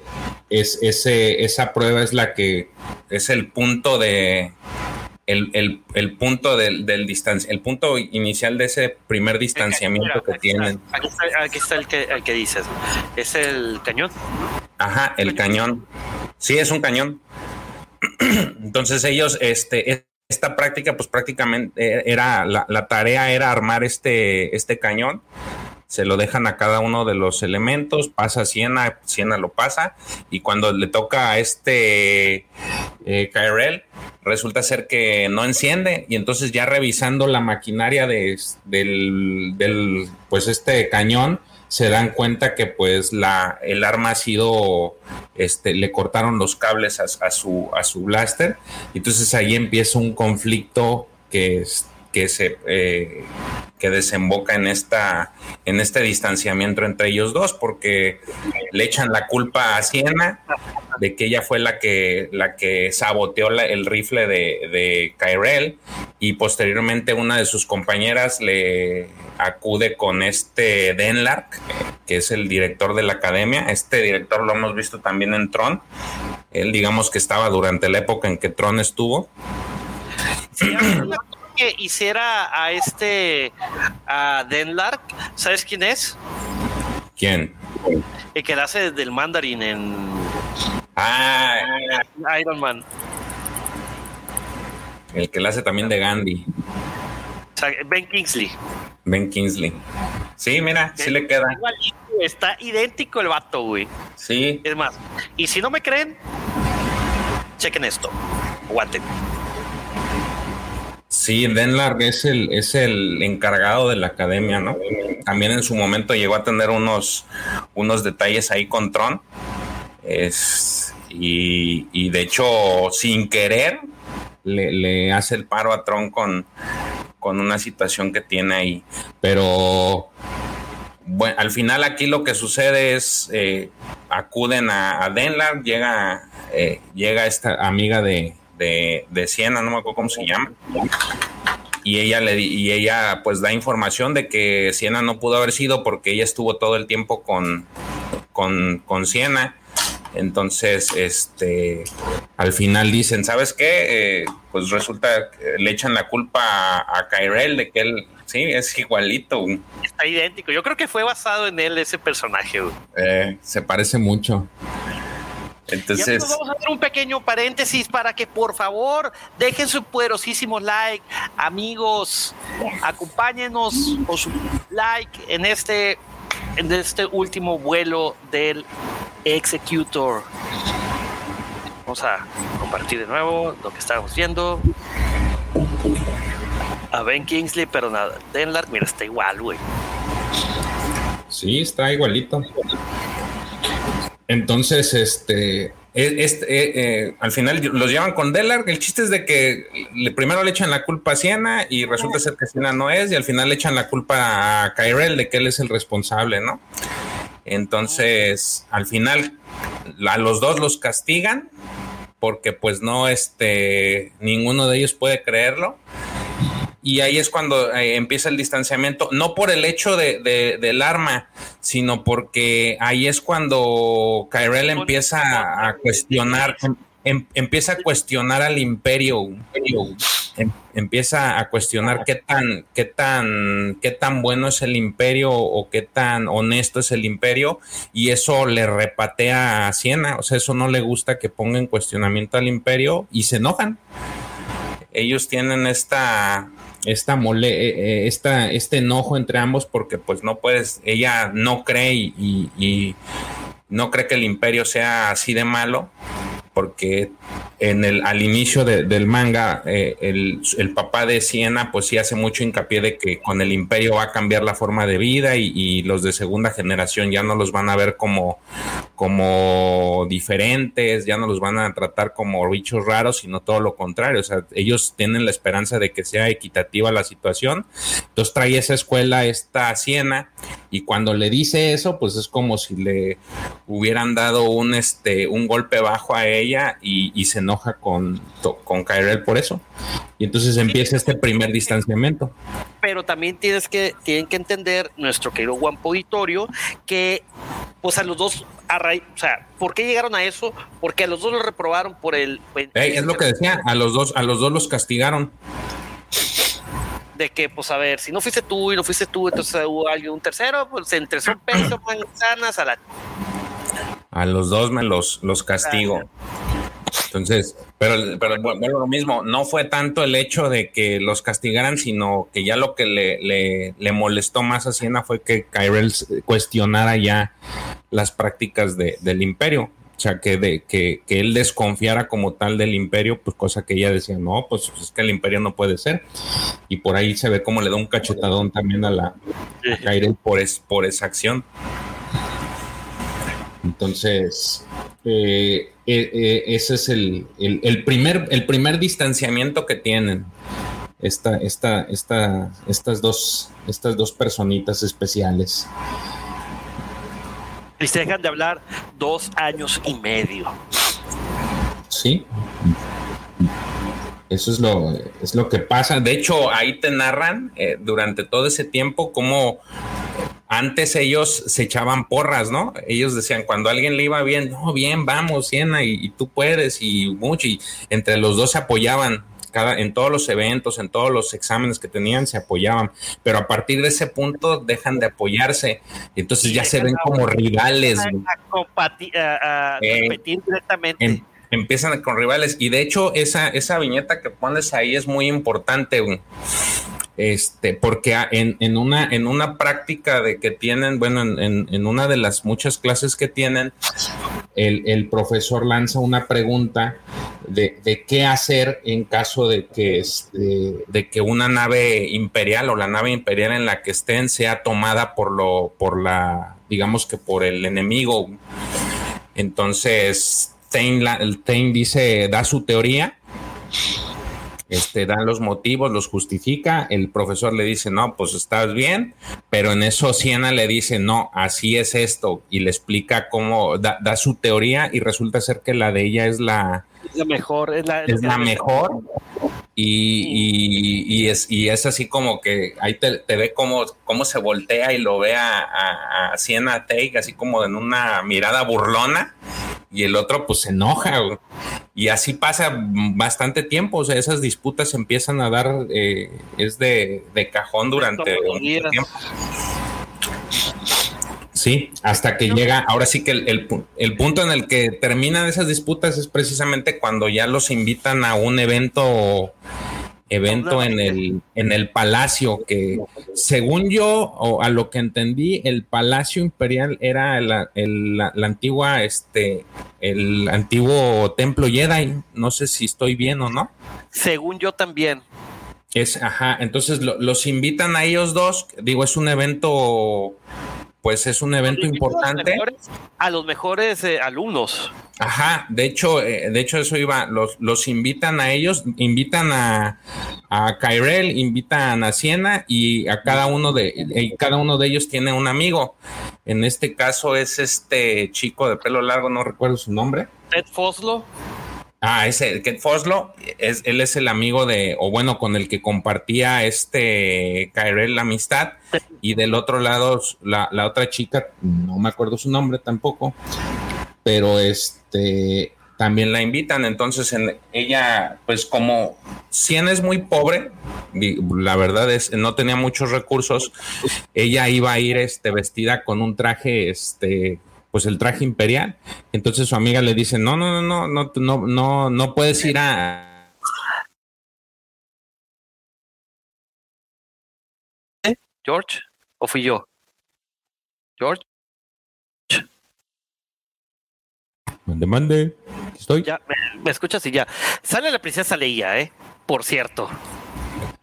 es ese, esa prueba es la que es el punto de el, el- el punto del, del distancia, el punto inicial de ese primer distanciamiento que está, tienen. Aquí está, aquí está el, que, el que dices. Es el cañón. Ajá, el cañón. Sí, es un cañón. Entonces ellos, este, esta práctica, pues prácticamente era, la, la tarea era armar este, este cañón. Se lo dejan a cada uno de los elementos, pasa Siena, Siena lo pasa, y cuando le toca a este eh, resulta ser que no enciende, y entonces ya revisando la maquinaria de, del, pues este cañón, se dan cuenta que pues la, el arma ha sido, este, le cortaron los cables a, su, a su blaster, y entonces ahí empieza un conflicto que es que se eh, que desemboca en esta en este distanciamiento entre ellos dos porque le echan la culpa a Siena de que ella fue la que la que saboteó la, el rifle de, de Kyrell y posteriormente una de sus compañeras le acude con este Denlark que es el director de la academia. Este director lo hemos visto también en Tron. Él digamos que estaba durante la época en que Tron estuvo. Sí, que hiciera a este a Denlark, ¿sabes quién es? ¿Quién? El que la hace del mandarín en Ah, Iron Man. el que la hace también de Gandhi, ben Kingsley. Ben Kingsley. Sí, mira, sí le queda. Está idéntico el vato, güey. Sí, Es más, y si no me creen, chequen esto. Aguanten. Sí, Denlarg es el, es el encargado de la academia, ¿no? También en su momento llegó a tener unos, unos detalles ahí con Tron. Es, y, y de hecho, sin querer, le, le hace el paro a Tron con, con una situación que tiene ahí. Pero bueno, al final aquí lo que sucede es eh, acuden a, a Denlar, llega, eh, llega esta amiga de, de, de Siena, no me acuerdo cómo se llama. Y ella le y ella pues da información de que Siena no pudo haber sido porque ella estuvo todo el tiempo con, con, con Siena. Entonces, este, al final dicen, ¿sabes qué? Eh, pues resulta que le echan la culpa a, a Kyrell de que él, sí, es igualito. Está idéntico. Yo creo que fue basado en él ese personaje. Eh, se parece mucho. Entonces, y vamos a hacer un pequeño paréntesis para que por favor dejen su poderosísimo like, amigos, acompáñenos con su like en este en este último vuelo del Executor. Vamos a compartir de nuevo lo que estábamos viendo. A Ben Kingsley, pero nada, Denlark, mira, está igual, güey. Sí, está igualito. Entonces, este, este eh, al final los llevan con Delar. El chiste es de que primero le echan la culpa a Siena y resulta ser que Siena no es, y al final le echan la culpa a Kyrell de que él es el responsable, ¿no? Entonces, al final, a los dos los castigan porque pues no, este, ninguno de ellos puede creerlo y ahí es cuando eh, empieza el distanciamiento, no por el hecho de, del arma, sino porque ahí es cuando Kyrell empieza a cuestionar, em, em, empieza a cuestionar al imperio, em, empieza a cuestionar qué tan, qué tan, qué tan bueno es el imperio o qué tan honesto es el imperio, y eso le repatea a Siena, o sea, eso no le gusta que ponga en cuestionamiento al imperio y se enojan. Ellos tienen esta esta mole, eh, eh, esta, este enojo entre ambos porque pues no puedes, ella no cree y, no cree que el imperio sea así de malo porque en el, al inicio del manga, eh, el, papá de Siena, pues sí hace mucho hincapié de que con el imperio va a cambiar la forma de vida y, los de segunda generación ya no los van a ver como, como diferentes, ya no los van a tratar como bichos raros, sino todo lo contrario. O sea, ellos tienen la esperanza de que sea equitativa la situación. Entonces trae esa escuela esta Siena y cuando le dice eso, pues es como si le hubieran dado un, este, un golpe bajo a ella y, y se enoja con, con Kyrell por eso. Y entonces empieza este primer distanciamiento. Pero también tienes que, tienen que entender nuestro querido Juan Auditorio que pues a los dos, a o sea, ¿por qué llegaron a eso? Porque a los dos lo reprobaron por el... es lo que decía, a los dos, a los dos los castigaron de que, pues a ver, si no fuiste tú y no fuiste tú, entonces hubo alguien, un tercero, pues entre son pesos, manzanas, a la... A los dos me los, los castigo. Entonces, pero, pero bueno, lo mismo, no fue tanto el hecho de que los castigaran, sino que ya lo que le, le, molestó más a Siena fue que Kyrell cuestionara ya las prácticas de, del imperio. O sea, que, de, que, que, él desconfiara como tal del imperio, pues cosa que ella decía, no, pues, es que el imperio no puede ser. Y por ahí se ve cómo le da un cachetadón también a la a Kyrell por, es, por esa acción. Entonces, eh, eh, eh, ese es el, primer, el primer distanciamiento que tienen esta, esta, esta, estas, dos, estas dos personitas especiales. Y se dejan de hablar dos años y medio. Sí. Eso es lo, es lo que pasa. De hecho, ahí te narran durante todo ese tiempo cómo antes ellos se echaban porras, ¿no? Ellos decían, cuando a alguien le iba bien, no, bien, vamos, Siena, y, tú puedes, y mucho, y entre los dos se apoyaban. Cada, en todos los eventos, en todos los exámenes que tenían, se apoyaban. Pero a partir de ese punto dejan de apoyarse. Entonces ya se ven como rivales. A, eh, competir directamente. Empiezan con rivales. Y de hecho, esa, esa viñeta que pones ahí es muy importante este, porque en, una, en una práctica de que tienen, bueno, en, una de las muchas clases que tienen, el, profesor lanza una pregunta de, qué hacer en caso de que, este, de que una nave imperial o la nave imperial en la que estén sea tomada por lo, por la, digamos que por el enemigo. Entonces, Tain dice, da su teoría. Este, dan los motivos, los justifica, el profesor le dice, no, pues estás bien, pero en eso Siena le dice, no, así es esto, y le explica cómo da, su teoría y resulta ser que la de ella es la... mejor, es la, es la mejor. Y, y, es, y es así como que ahí te, ve cómo, cómo se voltea y lo ve a, a, a Siena Take, así como en una mirada burlona y el otro pues se enoja. Y así pasa bastante tiempo, o sea, esas disputas empiezan a dar, eh, es de, cajón durante un tiempo. Sí, hasta que llega, ahora sí que el, el, el, punto en el que terminan esas disputas es precisamente cuando ya los invitan a un evento evento en el, en el palacio, que según yo, o a lo que entendí, el palacio imperial era la, el, la, la, antigua, este, el antiguo templo Jedi. No sé si estoy bien o no. Según yo también. Es, ajá, entonces lo, los invitan a ellos dos, digo, es un evento pues es un evento importante. A los mejores, eh, alumnos. Ajá, de hecho, eh, de hecho eso iba, los, los invitan a ellos, invitan a, a Kyrell, invitan a Siena y a cada uno de, y cada uno de ellos tiene un amigo. En este caso es este chico de pelo largo, no recuerdo su nombre. Ted Foslo. Ah, ese, Ket Foslo, es, él es el amigo de, o bueno, con el que compartía este Kyrell la amistad. Y del otro lado, la, la, otra chica, no me acuerdo su nombre tampoco, pero este también la invitan. Entonces, en, ella, pues como Cien es muy pobre, la verdad es, no tenía muchos recursos, ella iba a ir este, vestida con un traje, este, pues el traje imperial. Entonces su amiga le dice, no, no, no, no, no, no, no puedes ir a... George, o fui yo? George. Mande, mande. Estoy. Ya, me, escuchas y ya. Sale la princesa Leia, ¿eh? Por cierto.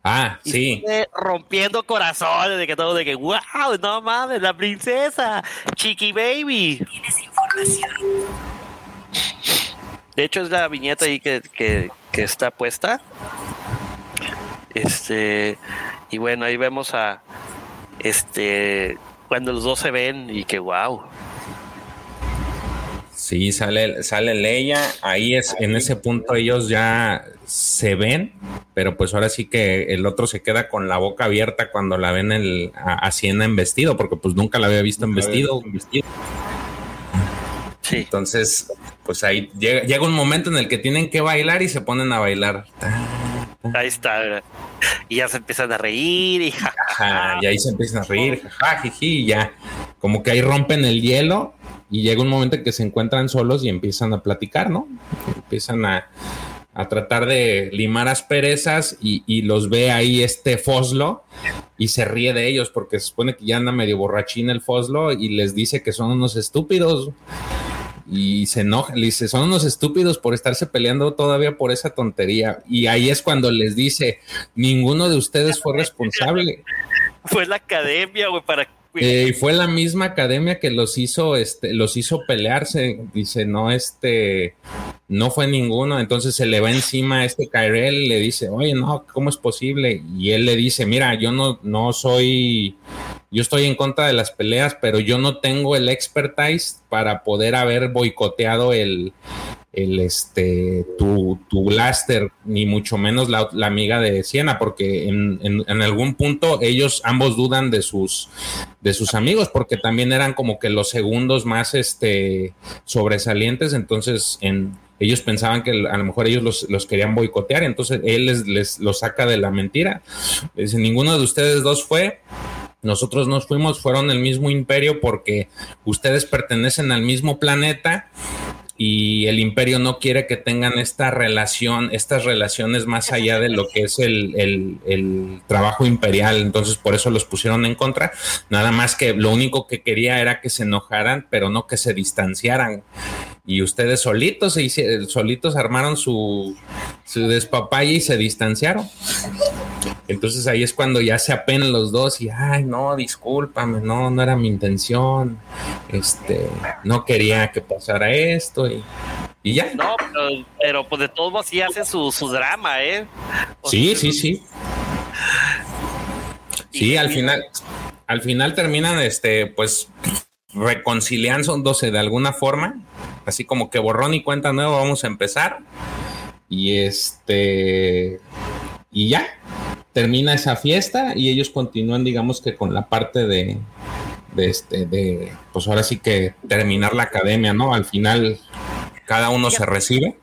Ah, sí. rompiendo corazones de que todo, de que, wow, no mames, la princesa, Chiqui Baby. Tienes información. De hecho, es la viñeta ahí que, que, que está puesta. Este, y bueno, ahí vemos a, este, cuando los dos se ven y que, wow. Sí, sale, sale Leia, ahí es, en ese punto ellos ya se ven, pero pues ahora sí que el otro se queda con la boca abierta cuando la ven el, a, a Siena en vestido, porque pues nunca la había visto en vestido. Sí. Entonces, pues ahí llega, llega, un momento en el que tienen que bailar y se ponen a bailar. Ahí está. Y ya se empiezan a reír y ja, ja, ja. y ahí se empiezan a reír, jaja, jiji, y ya. Como que ahí rompen el hielo y llega un momento en que se encuentran solos y empiezan a platicar, ¿no? Empiezan a, a tratar de limar asperezas y, y, los ve ahí este Foslo y se ríe de ellos porque se supone que ya anda medio borrachín el Foslo y les dice que son unos estúpidos y se enoja, le dice, son unos estúpidos por estarse peleando todavía por esa tontería. Y ahí es cuando les dice, ninguno de ustedes fue responsable. Fue la academia, güey, para eh, y fue la misma academia que los hizo, este, los hizo pelearse. Dice, no, este, no fue ninguno. Entonces se le va encima a este Kyrell y le dice, oye, no, ¿cómo es posible? Y él le dice, mira, yo no, no soy, yo estoy en contra de las peleas, pero yo no tengo el expertise para poder haber boicoteado el, el este tu, tu blaster, ni mucho menos la, la amiga de Siena, porque en, en, algún punto ellos ambos dudan de sus de sus amigos, porque también eran como que los segundos más este sobresalientes, entonces en ellos pensaban que a lo mejor ellos los, los querían boicotear, entonces él les, les lo saca de la mentira. Dice, ninguno de ustedes dos fue, nosotros nos fuimos, fueron el mismo imperio porque ustedes pertenecen al mismo planeta y el imperio no quiere que tengan esta relación, estas relaciones más allá de lo que es el, el, el, trabajo imperial. Entonces, por eso los pusieron en contra. Nada más que lo único que quería era que se enojaran, pero no que se distanciaran. Y ustedes solitos se hicieron, solitos armaron su, su despapalle y se distanciaron. Entonces ahí es cuando ya se apenan los dos y ay no, discúlpame, no, no era mi intención. Este, no quería que pasara esto y, y ya. No, pero, pero, pues de todos modos sí hace su, su drama, ¿eh? O sí, sea, sí, sí. Sí, al final, al final terminan, este, pues, reconciliándose de alguna forma, así como que borrón y cuenta nueva, vamos a empezar. Y este, y ya, termina esa fiesta y ellos continúan, digamos que con la parte de, de este, de, pues ahora sí que terminar la academia, ¿no? Al final cada uno se recibe.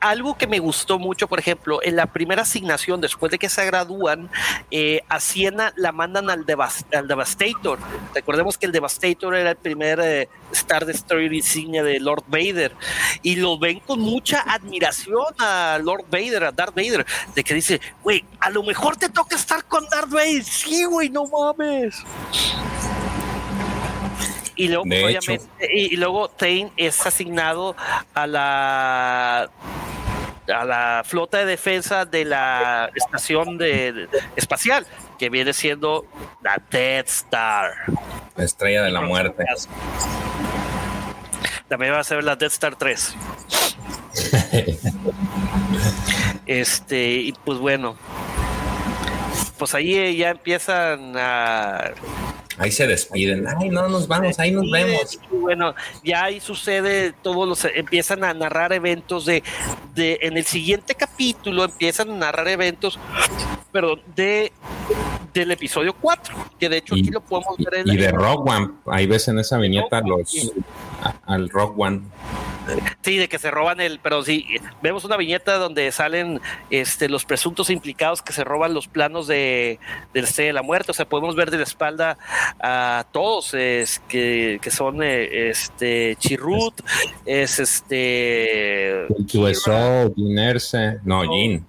Algo que me gustó mucho, por ejemplo, en la primera asignación, después de que se gradúan, eh, a Siena la mandan al, Devas- al Devastator. Recordemos que el Devastator era el primer eh, Star Destroyer insignia de Lord Vader. Y lo ven con mucha admiración a Lord Vader, a Darth Vader, de que dice, güey, a lo mejor te toca estar con Darth Vader. Sí, güey, no mames. Y luego, obviamente, y, y luego Tain es asignado a la a la flota de defensa de la estación de, de- espacial, que viene siendo la Death Star. La estrella de la muerte. También va a ser la Death Star 3. este, y pues bueno. Pues ahí eh, ya empiezan a Ahí se despiden. Ay, no nos vamos, ahí nos vemos. y bueno, ya ahí sucede, todos los empiezan a narrar eventos de, de en el siguiente capítulo empiezan a narrar eventos, perdón, de del episodio 4, que de hecho Y- aquí lo podemos ver en Y de en- Rock One, ahí ves en esa viñeta los al Rock One. Sí, de que se roban el, pero sí, vemos una viñeta donde salen este los presuntos implicados que se roban los planos de del Estrella de la Muerte, o sea, podemos ver de la espalda a todos es, que, que son eh, este Chirrut, es este El QSO, Gin Erce, no, No. Gin,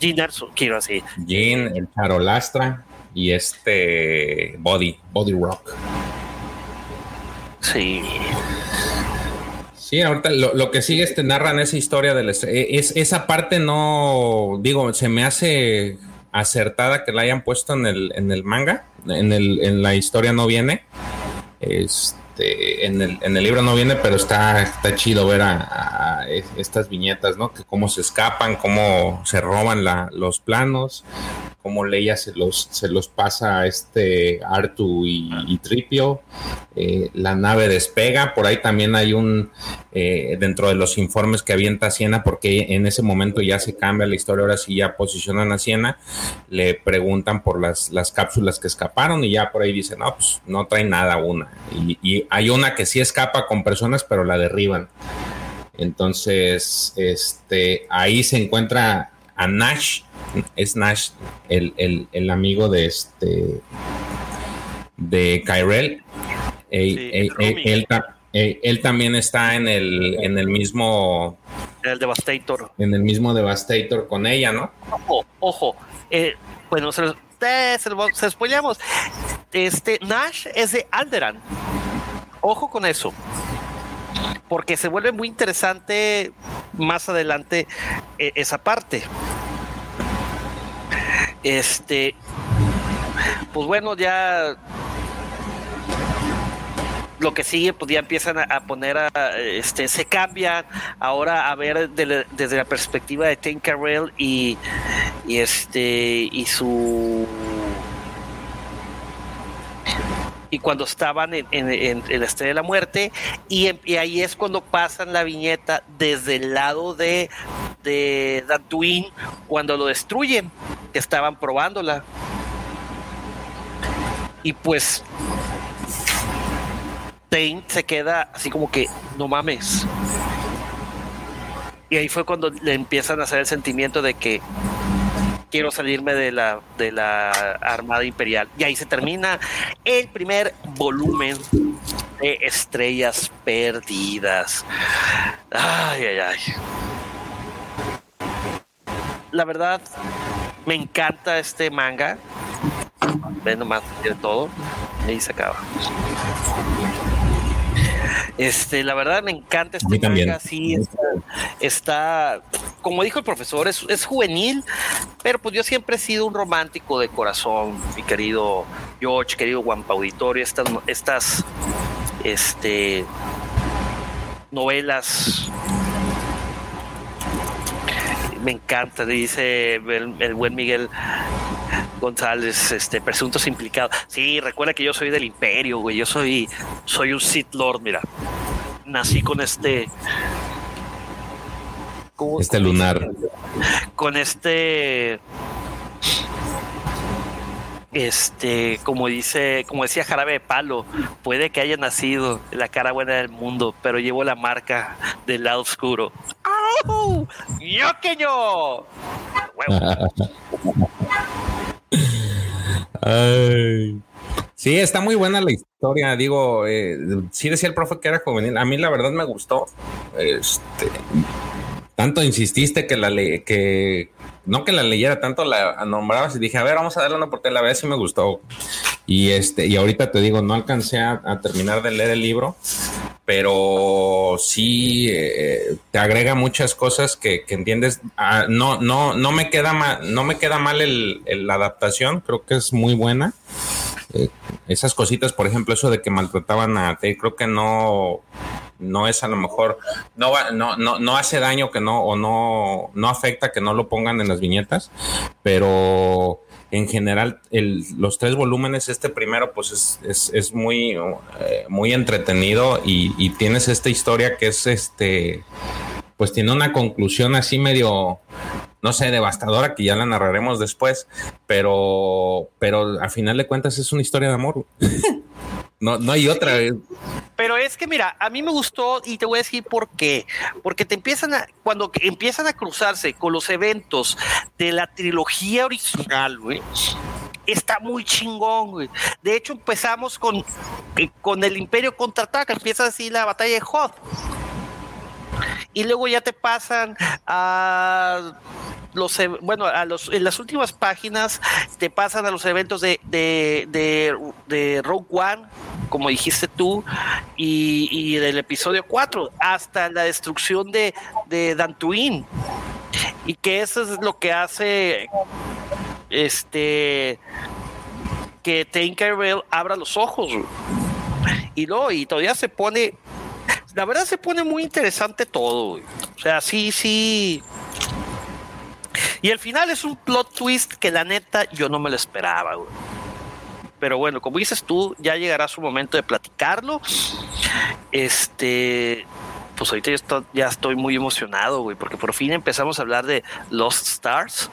Gin Erso, quiero así. Gin, el Charolastra y este Body, Body Rock. Sí. Sí, ahorita lo, que sigue es te narran esa historia del est- eh, es esa parte no digo, se me hace acertada que la hayan puesto en el, en el manga, en el, en la historia no viene. Este, en el, en el libro no viene, pero está, está chido ver a, a estas viñetas, ¿no? Que cómo se escapan, cómo se roban la, los planos, cómo Leia se los, se los pasa a este Artu y, y Tripio. Eh, la nave despega, por ahí también hay un, eh, dentro de los informes que avienta Siena, porque en ese momento ya se cambia la historia, ahora sí ya posicionan a Siena, le preguntan por las, las cápsulas que escaparon y ya por ahí dicen, no, pues no trae nada una. Y, y hay una que sí escapa con personas, pero la derriban. Entonces, este, ahí se encuentra a Nash, es Nash, el, el- el amigo de este, de Kyrell. Sí, él, ta- eh, él también está en el, en el mismo, El Devastator. en el mismo Devastator con ella, ¿no? Ojo, ojo. eh, bueno, se, los- eh, se, se. Este Nash es de Alderan. Ojo con eso. Porque se vuelve muy interesante más adelante eh, esa parte. Este. Pues bueno, ya. Lo que sigue, pues ya empiezan a, poner a, este, se cambian ahora a ver desde la perspectiva de Tim Carell y, y este y su y cuando estaban en, en, en- de la Muerte y, en- y ahí es cuando pasan la viñeta desde el lado de de cuando lo destruyen que estaban probándola. Y pues Tain se queda así como que no mames y ahí fue cuando le empiezan a hacer el sentimiento de que quiero salirme de la, de la Armada Imperial. Y ahí se termina el primer volumen de Estrellas Perdidas. Ay, ay, ay. La verdad, me encanta este manga. Ve nomás de todo. Y ahí se acaba. Este, la verdad me encanta este manga, sí, está, está, como dijo el profesor, es, es juvenil, pero pues yo siempre he sido un romántico de corazón, mi querido George, querido Guampa Auditorio, estas, estas, este, novelas. Me encanta, dice el, el buen Miguel González, este, presuntos implicados. Sí, recuerda que yo soy del imperio, güey. Yo soy, soy un Sith Lord, mira. Nací con este. ¿cómo- Este cómo lunar. dice? Con este. este, como dice, como decía Jarabe de Palo, puede que haya nacido la cara buena del mundo, pero llevo la marca del lado oscuro. ¡Au! ¡Yo que yo! Sí, está muy buena la historia. Digo, eh, sí decía el profe que era juvenil. A mí la verdad me gustó. Este, tanto insististe que la le que no que la leyera, tanto la nombrabas y dije, a ver, vamos a darle una oportunidad, la verdad sí me gustó. Y este, y ahorita te digo, no alcancé a, a terminar de leer el libro, pero sí eh, te agrega muchas cosas que, que entiendes. Ah, no, no, no me queda mal, no me queda mal el, el- la adaptación, creo que es muy buena. Eh, esas cositas, por ejemplo, eso de que maltrataban a Tate, creo que no, no es a lo mejor, no, va- no, no, no hace daño que no, o no, no afecta que no lo pongan en las viñetas, pero en general el- los tres volúmenes, este primero pues es, es, es muy, eh, muy entretenido y, y tienes esta historia que es este, pues tiene una conclusión así medio, no sé, devastadora que ya la narraremos después, pero, pero al final de cuentas es una historia de amor. No, no hay otra. Pero es que mira, a mí me gustó y te voy a decir por qué. Porque te empiezan a, cuando empiezan a cruzarse con los eventos de la trilogía original, güey. Está muy chingón, güey. De hecho, empezamos con, eh, con el Imperio contraataca, empieza así la batalla de Hoth. Y luego ya te pasan a los e- bueno a los en las últimas páginas te pasan a los eventos de de, de, Rogue One como dijiste tú y, y del episodio 4 hasta la destrucción de de Dantooine. Y que eso es lo que hace este que Tinkerbell abra los ojos. Y luego y todavía se pone la verdad se pone muy interesante todo güey. o sea sí sí y el final es un plot twist que la neta yo no me lo esperaba, güey. Pero bueno, como dices tú, ya llegará su momento de platicarlo. Este, pues ahorita estoy, ya estoy muy emocionado, güey, porque por fin empezamos a hablar de Lost Stars.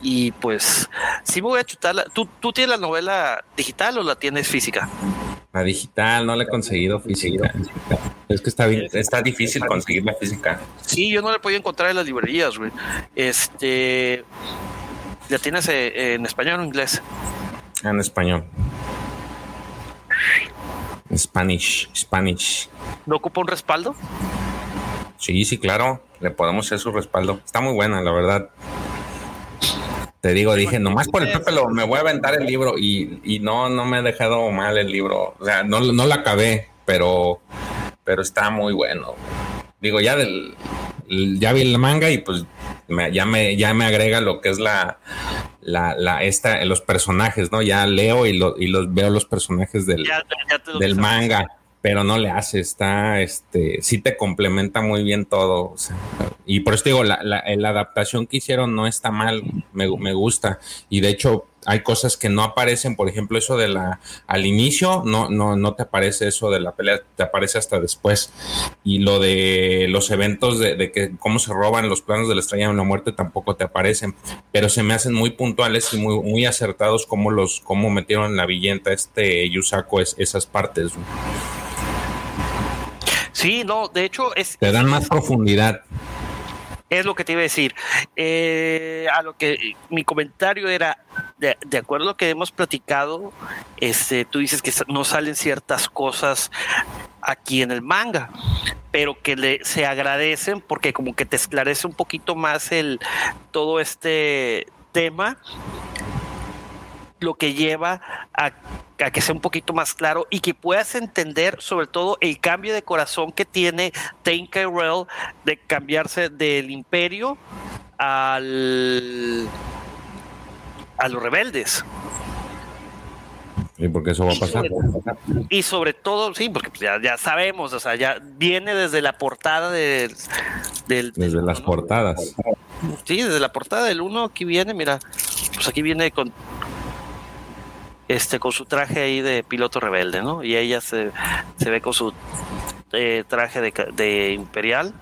Y pues, sí me voy a chutar. la- ¿Tú, ¿Tú tienes la novela digital o la tienes física? La digital no la he conseguido física. Es que está bien, está difícil conseguir la física. Sí, yo no la he podido encontrar en las librerías, güey. Este, ¿la tienes eh, en español o en inglés? En español. Spanish, Spanish. ¿No ocupa un respaldo? Sí, sí, claro. Le podemos hacer su respaldo. Está muy buena, la verdad. Te digo, dije, nomás por el Pepe lo, me voy a aventar el libro y, y no, no me ha dejado mal el libro. O sea, no, no la acabé, pero, pero está muy bueno. Digo, ya del, ya vi el manga y pues me- ya me, ya me agrega lo que es la, la, la, esta, los personajes, ¿no? Ya leo y, lo- y los veo los personajes del, Ya- ya te lo del manga, pero no le hace, está, este, sí te complementa muy bien todo. o sea, y por eso digo, la, la, la adaptación que hicieron no está mal, me, me gusta. Y de hecho, hay cosas que no aparecen, por ejemplo, eso de la, al inicio, no, no, no te aparece eso de la pelea, te aparece hasta después. Y lo de los eventos de, de que cómo se roban los planos de la estrella de la muerte tampoco te aparecen, pero se me hacen muy puntuales y muy, muy acertados como los, cómo metieron la villenta este Yusako es, esas partes. Sí, no, de hecho es, Te dan más profundidad. es lo que te iba a decir. Eh, a lo que mi comentario era, de, de acuerdo a lo que hemos platicado, este, tú dices que no salen ciertas cosas aquí en el manga, pero que le, se agradecen porque como que te esclarece un poquito más el todo este tema lo que lleva a, a que sea un poquito más claro y que puedas entender sobre todo el cambio de corazón que tiene Tinkerbell de cambiarse del imperio al a los rebeldes ¿Y porque eso va a pasar? y sobre todo sí porque pues, ya, ya sabemos o sea ya viene desde la portada del, del Desde las ¿no? portadas. Sí, desde la portada del 1 aquí viene, mira, pues aquí viene con este con su traje ahí de piloto rebelde, ¿no? Y ella se, se ve con su eh, traje de, imperial,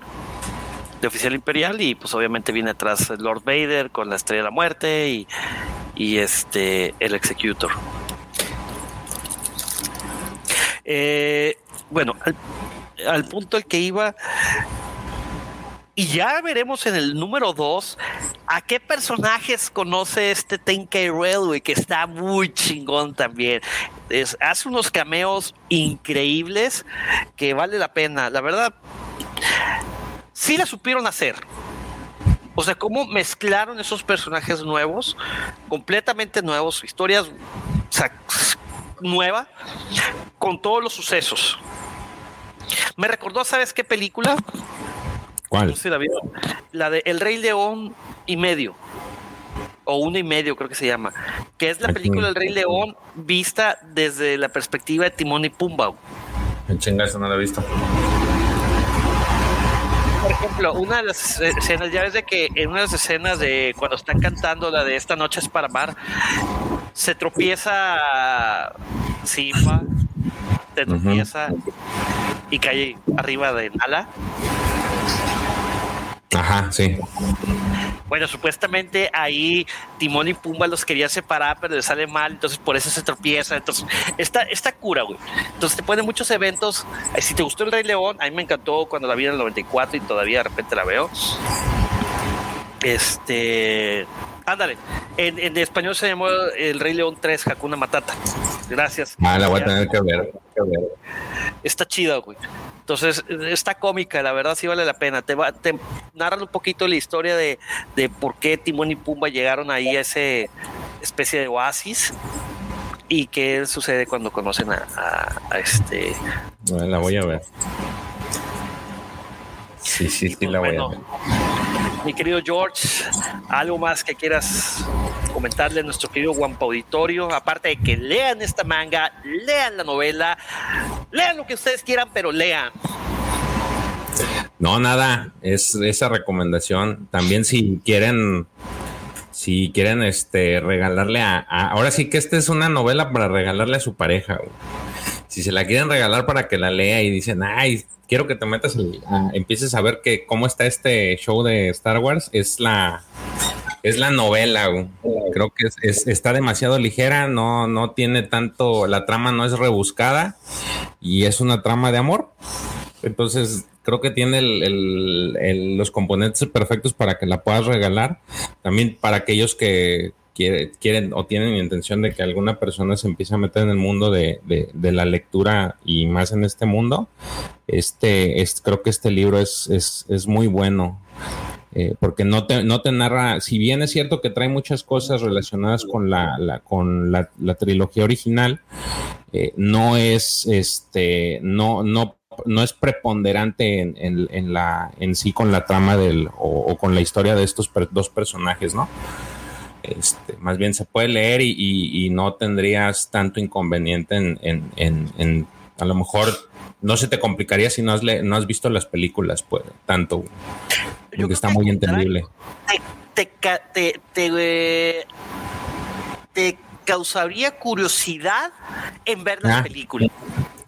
de oficial imperial y pues obviamente viene atrás Lord Vader con la estrella de la muerte y, y este el Executor. Eh, bueno, al, al punto al que iba, y ya veremos en el número 2 a qué personajes conoce este Tenkei Railway, que está muy chingón también. Hace unos cameos increíbles que vale la pena. La verdad, sí la supieron hacer. O sea, cómo mezclaron esos personajes nuevos, completamente nuevos, historias o nueva, con todos los sucesos. Me recordó, ¿sabes qué película? ¿Cuál? No sé si la vieron. La de El Rey León y medio. O uno y medio, creo que se llama. Que es la película El Rey León vista desde la perspectiva de Timón y Pumba. En chinga, eso no lo he visto. Por ejemplo, una de las escenas, ya ves de que en una de las escenas de cuando están cantando la de Esta noche es para amar, se tropieza Simba, se tropieza y cae arriba de Nala. Ajá, sí. Bueno, supuestamente ahí Timón y Pumba los quería separar, pero les sale mal, entonces por eso se tropieza. Entonces, esta, esta cura, güey. Entonces te ponen muchos eventos. Eh, Si te gustó el Rey León, a mí me encantó cuando la vi en el 94 y todavía de repente la veo. Este. Ándale. En, en español se llamó El Rey León 3, Hakuna Matata. Gracias. Ah, la voy a tener que ver. que ver. está chida, güey. Entonces, está cómica, la verdad sí vale la pena. Te, va, te narran un poquito la historia de, de por qué Timón y Pumba llegaron ahí a ese especie de oasis y qué sucede cuando conocen a, a- a este. Bueno, La voy a ver. Sí, sí, sí, pues, la voy a bueno. Mi querido George, algo más que quieras comentarle a nuestro querido Guampa Auditorio, aparte de que lean esta manga, lean la novela, lean lo que ustedes quieran, pero lean. No, nada, es esa recomendación. También si quieren, si quieren este regalarle a, a- ahora sí que esta es una novela para regalarle a su pareja. güey. Si se la quieren regalar para que la lea y dicen, ay, quiero que te metas, empieces a ver que cómo está este show de Star Wars, es la es la novela, creo que es- es- está demasiado ligera, no, no tiene tanto, la trama no es rebuscada y es una trama de amor. Entonces, creo que tiene los componentes perfectos para que la puedas regalar. También para aquellos que quiere- quieren o tienen intención de que alguna persona se empiece a meter en el mundo de, de- de la lectura y más en este mundo. Este, es, creo que este libro es, es, es muy bueno. eh, porque no te, no te narra, si bien es cierto que trae muchas cosas relacionadas con la, la- con la, la trilogía original, eh, no es este, no, no, no es preponderante en, en- en la, en sí con la trama del, o, o con la historia de estos per- dos personajes, ¿no? Este, más bien se puede leer y, y- y no tendrías tanto inconveniente en, en- en- en- a lo mejor no se te complicaría si no has, le- no has visto las películas, pues, tanto, porque está muy entendible. te, ca- te, te, eh, te causaría curiosidad en ver la Ah, película.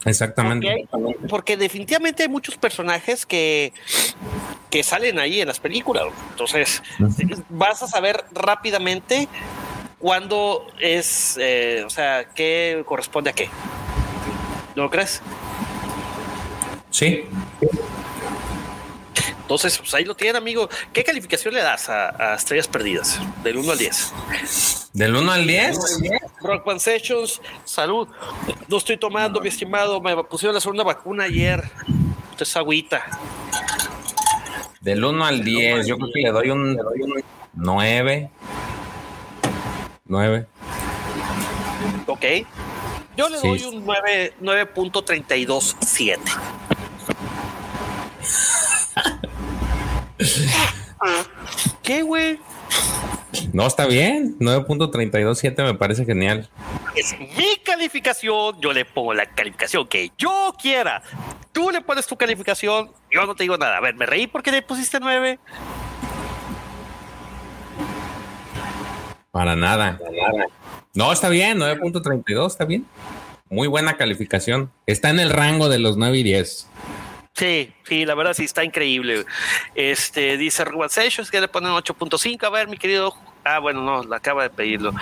Exactamente. Porque definitivamente hay muchos personajes que, que salen ahí en las películas. Entonces, vas a saber rápidamente cuándo es, eh, o sea, qué corresponde a qué. ¿No lo crees? Sí. Entonces, pues ahí lo tienen, amigo. ¿Qué calificación le das a, a Estrellas Perdidas? Del 1 al 10. Del 1 al 10. Rockman Sessions, salud. No estoy tomando, mi estimado. Me pusieron la segunda vacuna ayer. Usted es agüita. Del 1 al 10, yo creo que le doy un 9. 9. Ok. Yo le Sí. doy un 9 9.327. ¿Qué, güey? No, está bien. 9.327 me parece genial. Es mi calificación. Yo le pongo la calificación que yo quiera. Tú le pones tu calificación. Yo no te digo nada. A ver, me reí porque le pusiste 9. Para nada. No, está bien. 9.32, está bien. Muy buena calificación. Está en el rango de los 9 y 10. Sí, sí, la verdad sí está increíble. Este dice Ruben Sessions que le ponen 8.5. A ver, mi querido Ah, bueno, no, la acaba de pedirlo.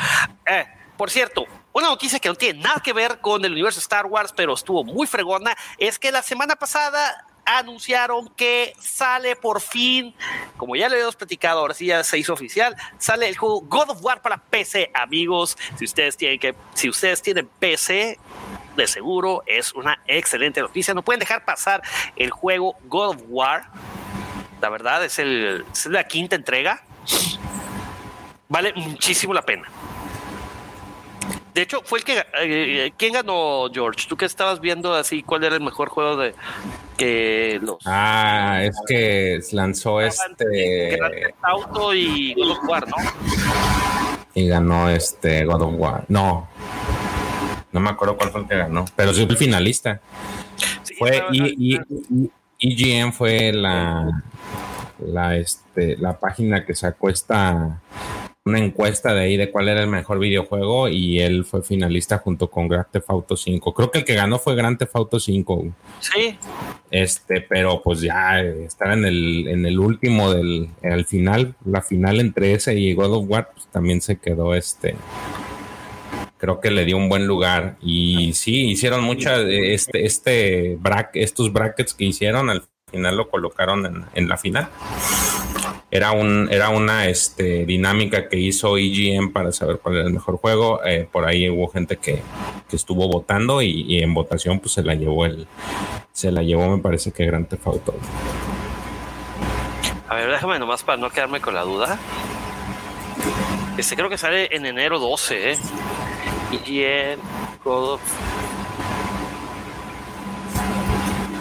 Eh, por cierto, una noticia que no tiene nada que ver con el universo Star Wars, pero estuvo muy fregona, es que la semana pasada anunciaron que sale por fin, como ya le habíamos platicado, ahora sí ya se hizo oficial, sale el juego God of War para PC, amigos. Si ustedes tienen si ustedes tienen PC, de seguro es una excelente noticia. No pueden dejar pasar el juego God of War. La verdad es, el, es la quinta entrega. Vale muchísimo la pena. De hecho, fue el que. Eh, ¿Quién ganó, George? Tú que estabas viendo así, ¿cuál era el mejor juego de que los. Ah, es que lanzó este. Auto y God of War, ¿no? Y ganó este God of War. No. No me acuerdo cuál fue el que ganó, pero sí fue el finalista. fue y, EGM fue la, la, este, la página que sacó esta una encuesta de ahí de cuál era el mejor videojuego y él fue finalista junto con Grand Theft Auto 5. Creo que el que ganó fue Grand Theft Auto 5. Sí. Este, pero pues ya estar en el, en el último del al final, la final entre ese y God of War, pues también se quedó este. Creo que le dio un buen lugar y sí hicieron muchas este este estos brackets que hicieron al final lo colocaron en, en la final era, un, era una este, dinámica que hizo EGM para saber cuál era el mejor juego. Eh, por ahí hubo gente que, estuvo votando y, en votación pues se la llevó el, se la llevó me parece que Grand Theft Auto. A ver, déjame nomás para no quedarme con la duda. Este creo que sale en enero 12, ¿eh? EGM God of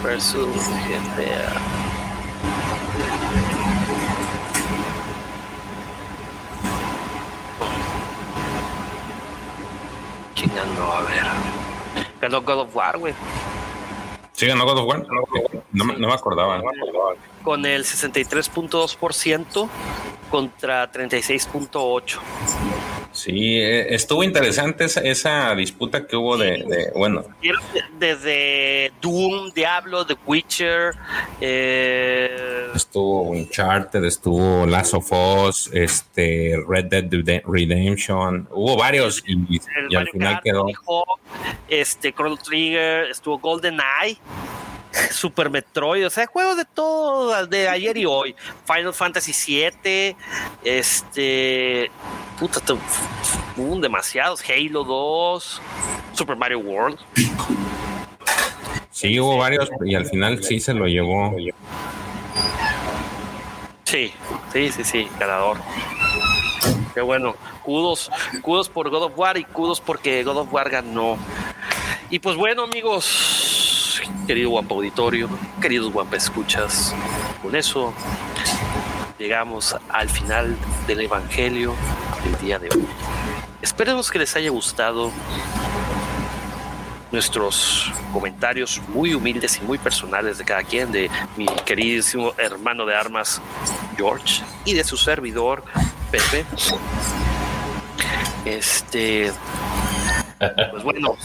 versus GTA. Chingando, a ver. Ganó God of War, güey. Sí, ganó God of War. No, no me acordaba. Con el 63.2% contra 36.8%. Sí, eh, estuvo interesante esa, disputa que hubo de, bueno. Desde Doom, Diablo, The Witcher. Eh... Estuvo Uncharted, estuvo Last of Us, este, Red Dead Redemption. Hubo varios y, al final quedó. Este, Chrono Trigger, estuvo Golden Eye. Super Metroid, o sea, juegos de todo, de ayer y hoy. Final Fantasy VII, este. Puta, hubo demasiados. Halo 2, Super Mario World. Sí, hubo varios y al final sí se lo llevó. Sí, sí, sí, sí, ganador. Qué bueno. Kudos, kudos por God of War y kudos porque God of War ganó. Y pues bueno, amigos, querido guapo auditorio, queridos guapa escuchas. Con eso llegamos al final del Evangelio del día de hoy. Esperemos que les haya gustado nuestros comentarios muy humildes y muy personales de cada quien, de mi queridísimo hermano de armas George y de su servidor Pepe. Este, pues bueno,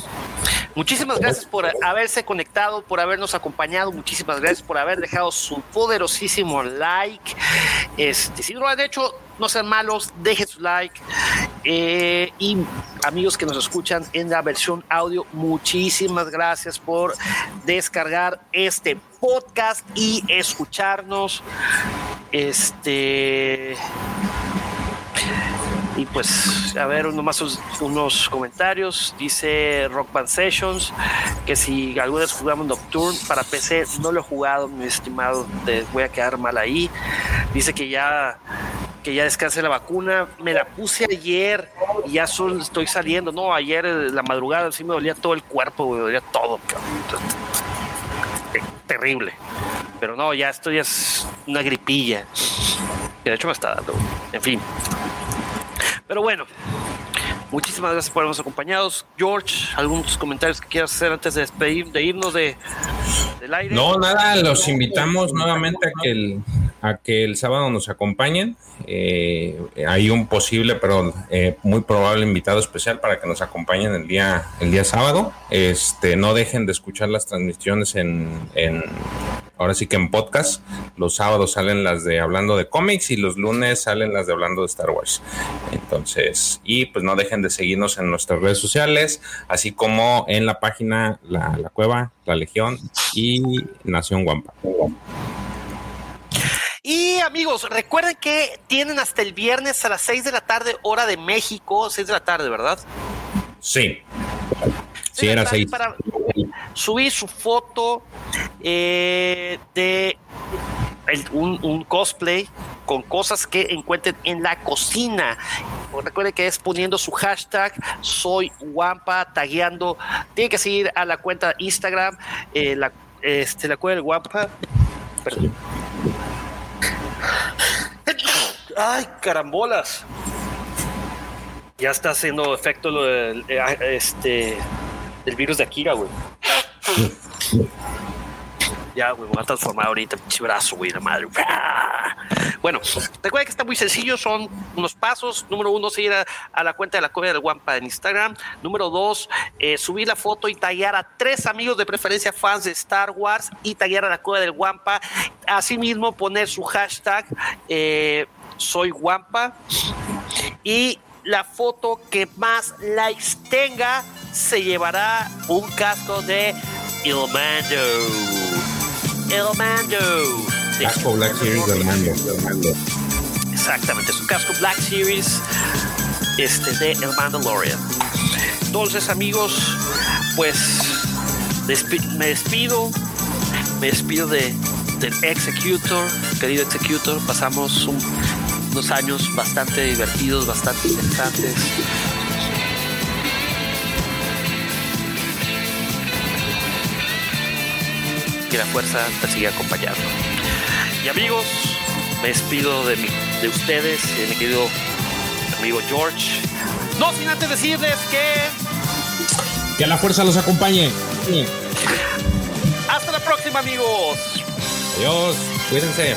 Muchísimas gracias por haberse conectado, por habernos acompañado. Muchísimas gracias por haber dejado su poderosísimo like. Este, si no lo han hecho, no sean malos, dejen su like. Eh, y amigos que nos escuchan en la versión audio, muchísimas gracias por descargar este podcast y escucharnos. Este y pues, a ver, uno más unos comentarios. Dice Rock Band Sessions que si alguna vez jugamos Nocturne para PC, no lo he jugado, mi estimado, te voy a quedar mal ahí. Dice que ya que ya descanse la vacuna. Me la puse ayer y ya estoy saliendo. No, ayer eh, la madrugada sí me dolía todo el cuerpo, me dolía todo. Terrible. Pero no, ya esto ya es una gripilla. De hecho me está dando. En fin. Pero bueno, muchísimas gracias por habernos acompañado. George, algunos comentarios que quieras hacer antes de despedir, de irnos de, del aire. No, nada, los invitamos nuevamente a que el, a que el sábado nos acompañen. Eh, hay un posible, pero eh, muy probable invitado especial para que nos acompañen el día, el día sábado. Este, no dejen de escuchar las transmisiones en, en ahora sí que en podcast. Los sábados salen las de hablando de cómics y los lunes salen las de hablando de Star Wars. Entonces, y pues no dejen de seguirnos en nuestras redes sociales, así como en la página La, la Cueva, La Legión y Nación Guampa. Y amigos, recuerden que tienen hasta el viernes a las 6 de la tarde, hora de México, 6 de la tarde, ¿verdad? Sí. Sí, era 6. Para subir su foto eh, de el- un, un cosplay con cosas que encuentren en la cocina. Recuerden que es poniendo su hashtag soy guampa, tagueando. Tienen que seguir a la cuenta de Instagram, eh, la, este, la cueva del. Perdón. Ay, carambolas. Ya está haciendo efecto lo del, eh, este, el virus de Akira, güey. Ya, güey, voy a transformar ahorita, pinche brazo, güey, la madre. Bueno, recuerda que está muy sencillo, son unos pasos. Número uno, seguir a, la cuenta de la Cueva del Guampa en Instagram. Número dos, eh, subir la foto y tallar a tres amigos de preferencia fans de Star Wars y tallar a la Cueva del Guampa. Asimismo, poner su hashtag eh, soy Guampa y la foto que más likes tenga se llevará un casco de El Mando. El Mando. De- Casco Black Series del mando. Exactamente, es un casco Black Series este, de El Mandalorian. Entonces, amigos, pues despi- me despido. Me despido de, del Executor, querido Executor. Pasamos un- unos años bastante divertidos, bastante interesantes. Que la fuerza te siga acompañando. Y amigos, me despido de, mi, de ustedes, de mi querido amigo George. No sin antes decirles que Que la fuerza los acompañe. hasta la próxima, amigos. Adiós, cuídense.